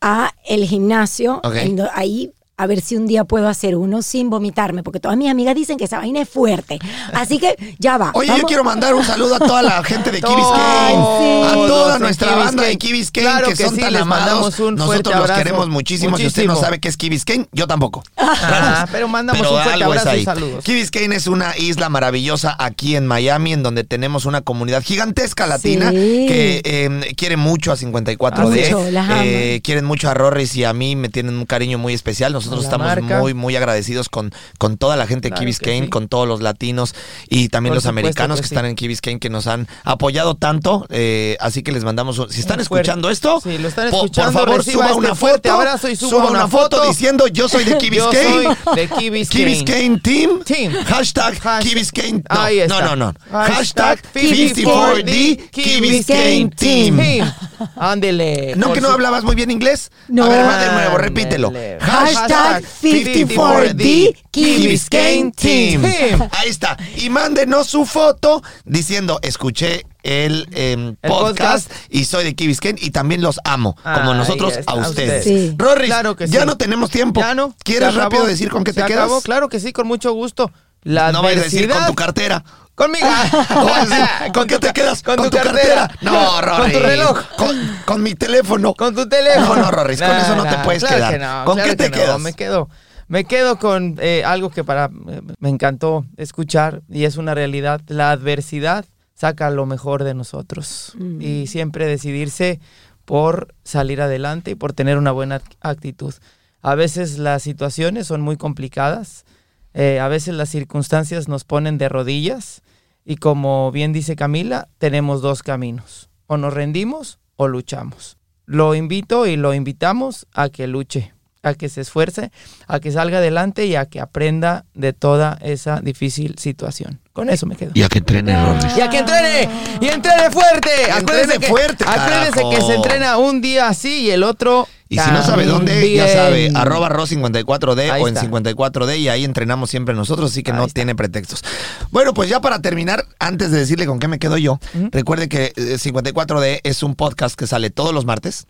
a el gimnasio.
Ok.
en do- ahí a ver si un día puedo hacer uno sin vomitarme, porque todas mis amigas dicen que esa vaina es fuerte. Así que ya va.
Oye, yo quiero mandar un saludo a toda la gente de Biscayne, a toda nuestra banda de
Biscayne Claro
que,
que
son
sí,
tan
les
amados.
un
Nosotros los
abrazo.
queremos muchísimo. Si usted no sabe qué es Key Biscayne, yo tampoco. *laughs*
Ah, pero mandamos
Pero
un fuerte abrazo y saludos.
Key Biscayne es una isla maravillosa aquí en Miami, en donde tenemos una comunidad gigantesca latina
Sí.
que eh, quiere mucho a 54D.
Mucho, las ama.
eh, quieren mucho a Rorris y a mí me tienen un cariño muy especial. Nosotros
La
estamos
marca.
muy, muy agradecidos con, con toda la gente de
Claro
Key
que
Biscayne,
sí.
con todos los latinos y también
Por
los americanos
que
que,
sí.
están en Key Biscayne que nos han apoyado tanto. eh, así que les mandamos. un- Si están escuchando esto,
Sí, lo están
po-
escuchando,
por favor, suba
este
una foto.
abrazo y suba
una
una
foto
foto.
diciendo yo soy de *laughs* Key
Yo
Biscayne.
soy de Key *laughs* Biscayne.
Key Biscayne Team.
Team.
Hashtag
Hashtag-
Key Biscayne. No,
Ahí está.
no, no, no.
Hashtag
Hashtag 54D Key Biscayne Team.
Team. Ándele.
¿No que no hablabas muy bien inglés?
No.
A ver, más de nuevo, repítelo.
Hashtag
54D Key Biscayne Team. Ahí está. Y mándenos su foto diciendo, escuché el, em,
El
podcast,
podcast.
y soy de Key Biscayne y también los amo, como nosotros a
a
ustedes.
Sí.
Rorris,
Claro que
ya
sí.
no tenemos tiempo.
Ya no.
¿Quieres rápido decir con qué te quedas?
claro que sí, con mucho gusto. La
no vayas a decir con
adversidad-
tu cartera.
Conmigo. *laughs*
¿Con qué te quedas?
Con, tu,
tu
cartera.
No, Rorris.
Con tu reloj.
Con, con mi teléfono.
Con tu teléfono.
No, no, Rorris, con eso no te puedes
claro
quedar.
que no,
¿Con
claro
qué te
que no,
quedas?
Me quedo. Me quedo con eh, algo que para eh, me encantó escuchar y es una realidad. La adversidad saca lo mejor de nosotros
Mm.
y siempre decidirse por salir adelante y por tener una buena actitud. A veces las situaciones son muy complicadas, eh, a veces las circunstancias nos ponen de rodillas y como bien dice Camila, tenemos dos caminos, o nos rendimos o luchamos. Lo invito y lo invitamos a que luche, a que se esfuerce, a que salga adelante y a que aprenda de toda esa difícil situación. Con eso me quedo.
Y a que entrene, Rorris.
Y a que entrene, y entrene fuerte. Acuérdese
entrene
que,
fuerte,
acuérdese
carajo.
que se entrena un día así y el otro.
Y si no sabe dónde, ya sabe, arroba ro54d
Ahí
o en
está.
54d y ahí entrenamos siempre nosotros, así que
Ahí
no
está.
tiene pretextos. Bueno, pues ya para terminar, antes de decirle con qué me quedo yo, recuerde que eh, 54d es un podcast que sale todos los martes,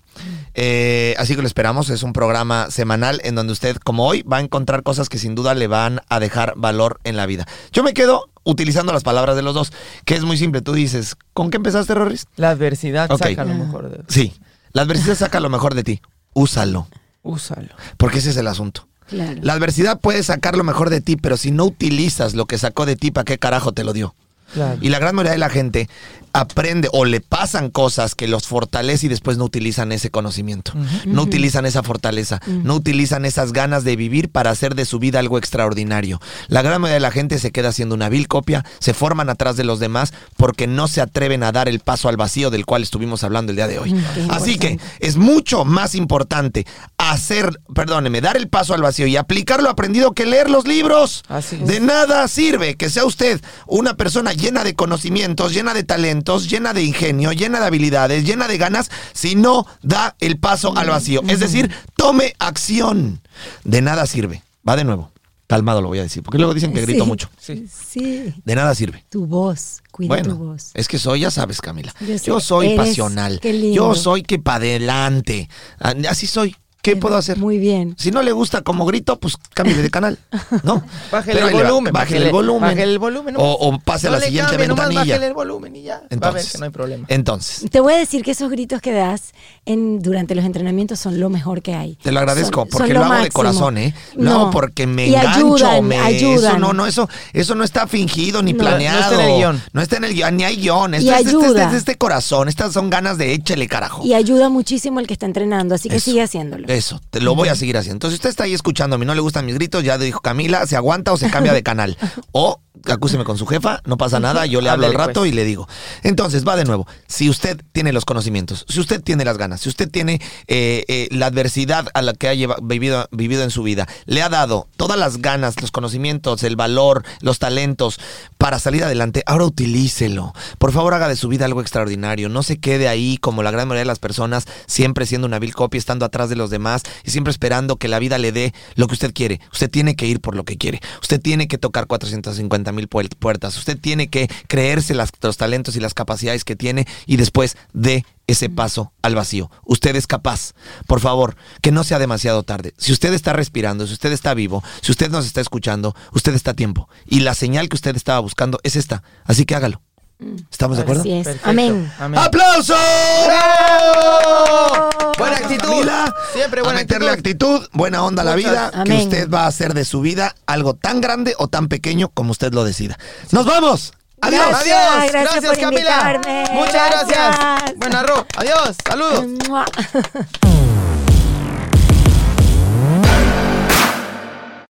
eh, así que lo esperamos, es un programa semanal en donde usted, como hoy, va a encontrar cosas que sin duda le van a dejar valor en la vida. Yo me quedo utilizando las palabras de los dos, que es muy simple, tú dices, ¿con qué empezaste, Rorris?
La adversidad saca lo mejor de.
Sí, la adversidad saca lo mejor de ti, úsalo,
Úsalo.
porque ese es el asunto.
Claro.
La adversidad puede sacar lo mejor de ti, pero si no utilizas lo que sacó de ti, ¿para qué carajo te lo dio?
Claro.
Y la gran mayoría de la gente aprende o le pasan cosas que los fortalece y después no utilizan ese conocimiento, no utilizan esa fortaleza, no utilizan esas ganas de vivir para hacer de su vida algo extraordinario. La gran mayoría de la gente se queda haciendo una vil copia, se forman atrás de los demás porque no se atreven a dar el paso al vacío del cual estuvimos hablando el día de hoy. Así que es mucho más importante hacer, perdóneme, dar el paso al vacío y aplicar lo aprendido que leer los libros.
Así.
De nada sirve que sea usted una persona llena de conocimientos, llena de talentos, llena de ingenio, llena de habilidades, llena de ganas, si no da el paso al vacío. Es decir, tome acción. De nada sirve. Va de nuevo. Calmado lo voy a decir, porque luego dicen que grito
Sí.
mucho.
Sí.
Sí,
De nada sirve.
tu voz, cuida tu
Bueno,
voz.
es que soy, ya sabes, Camila.
Yo
Yo,
sé,
soy
eres-
pasional.
qué lindo.
Yo soy que para adelante. Así soy. ¿Qué puedo hacer?
Muy bien.
Si no le gusta como grito, pues cámbiale de canal, ¿no? *laughs*
Bájele el volumen.
Bájele el volumen.
Bájele el volumen.
O, o pase a la siguiente
cambie,
ventanilla.
bájele el volumen y ya. Va a ver
Entonces,
que no hay problema.
entonces,
Te voy a decir que esos gritos que das en, durante los entrenamientos son lo mejor que hay.
Te lo agradezco,
Son-
porque
son
lo, hago de corazón, ¿eh?
No.
porque me
Y
engancho,
ayudan,
me,
ayudan.
eso no, no, eso, eso no está fingido ni
No, no
planeado.
está en el guion.
No está en el guion, ni hay guion. Esto
Y
es, este- este-
ayuda.
es de este corazón, estas son ganas de échele carajo.
Y ayuda muchísimo el que está entrenando, así que
Eso.
sigue haciéndolo.
Eso, te lo voy a seguir haciendo. Entonces, usted está ahí escuchando, a mí no le gustan mis gritos, ya dijo Camila, se aguanta o se cambia de canal. *laughs* O acúseme con su jefa, no pasa nada, yo le hablo al
Ándele,
rato
pues.
y le digo. Entonces, va de nuevo. Si usted tiene los conocimientos, si usted tiene las ganas, si usted tiene eh, eh, la adversidad a la que ha lleva- vivido, vivido en su vida, le ha dado todas las ganas, los conocimientos, el valor, los talentos para salir adelante, ahora utilícelo. Por favor, haga de su vida algo extraordinario. No se quede ahí como la gran mayoría de las personas, siempre siendo una vil copia, estando atrás de los demás y siempre esperando que la vida le dé lo que usted quiere. Usted tiene que ir por lo que quiere. Usted tiene que tocar 450 mil puertas. Usted tiene que creerse las- los talentos y las capacidades que tiene y después de ese paso al vacío. Usted es capaz. Por favor, que no sea demasiado tarde. Si usted está respirando, si usted está vivo, si usted nos está escuchando, usted está a tiempo. Y la señal que usted estaba buscando es esta. Así que hágalo. ¿Estamos de acuerdo?
Así es. Amén.
Amén.
¡Aplausos!
Buena
Vamos,
actitud.
Camila,
Siempre buena
a meterle
actitud.
actitud. buena onda a la vida, que usted va a hacer de su vida algo tan grande o tan pequeño como usted lo decida. ¡Nos vamos! ¡Adiós!
Gracias,
Adiós.
gracias por
Camila.
invitarme.
Muchas gracias.
Gracias.
Buena Ro. Adiós. Saludos.
Mua. *laughs*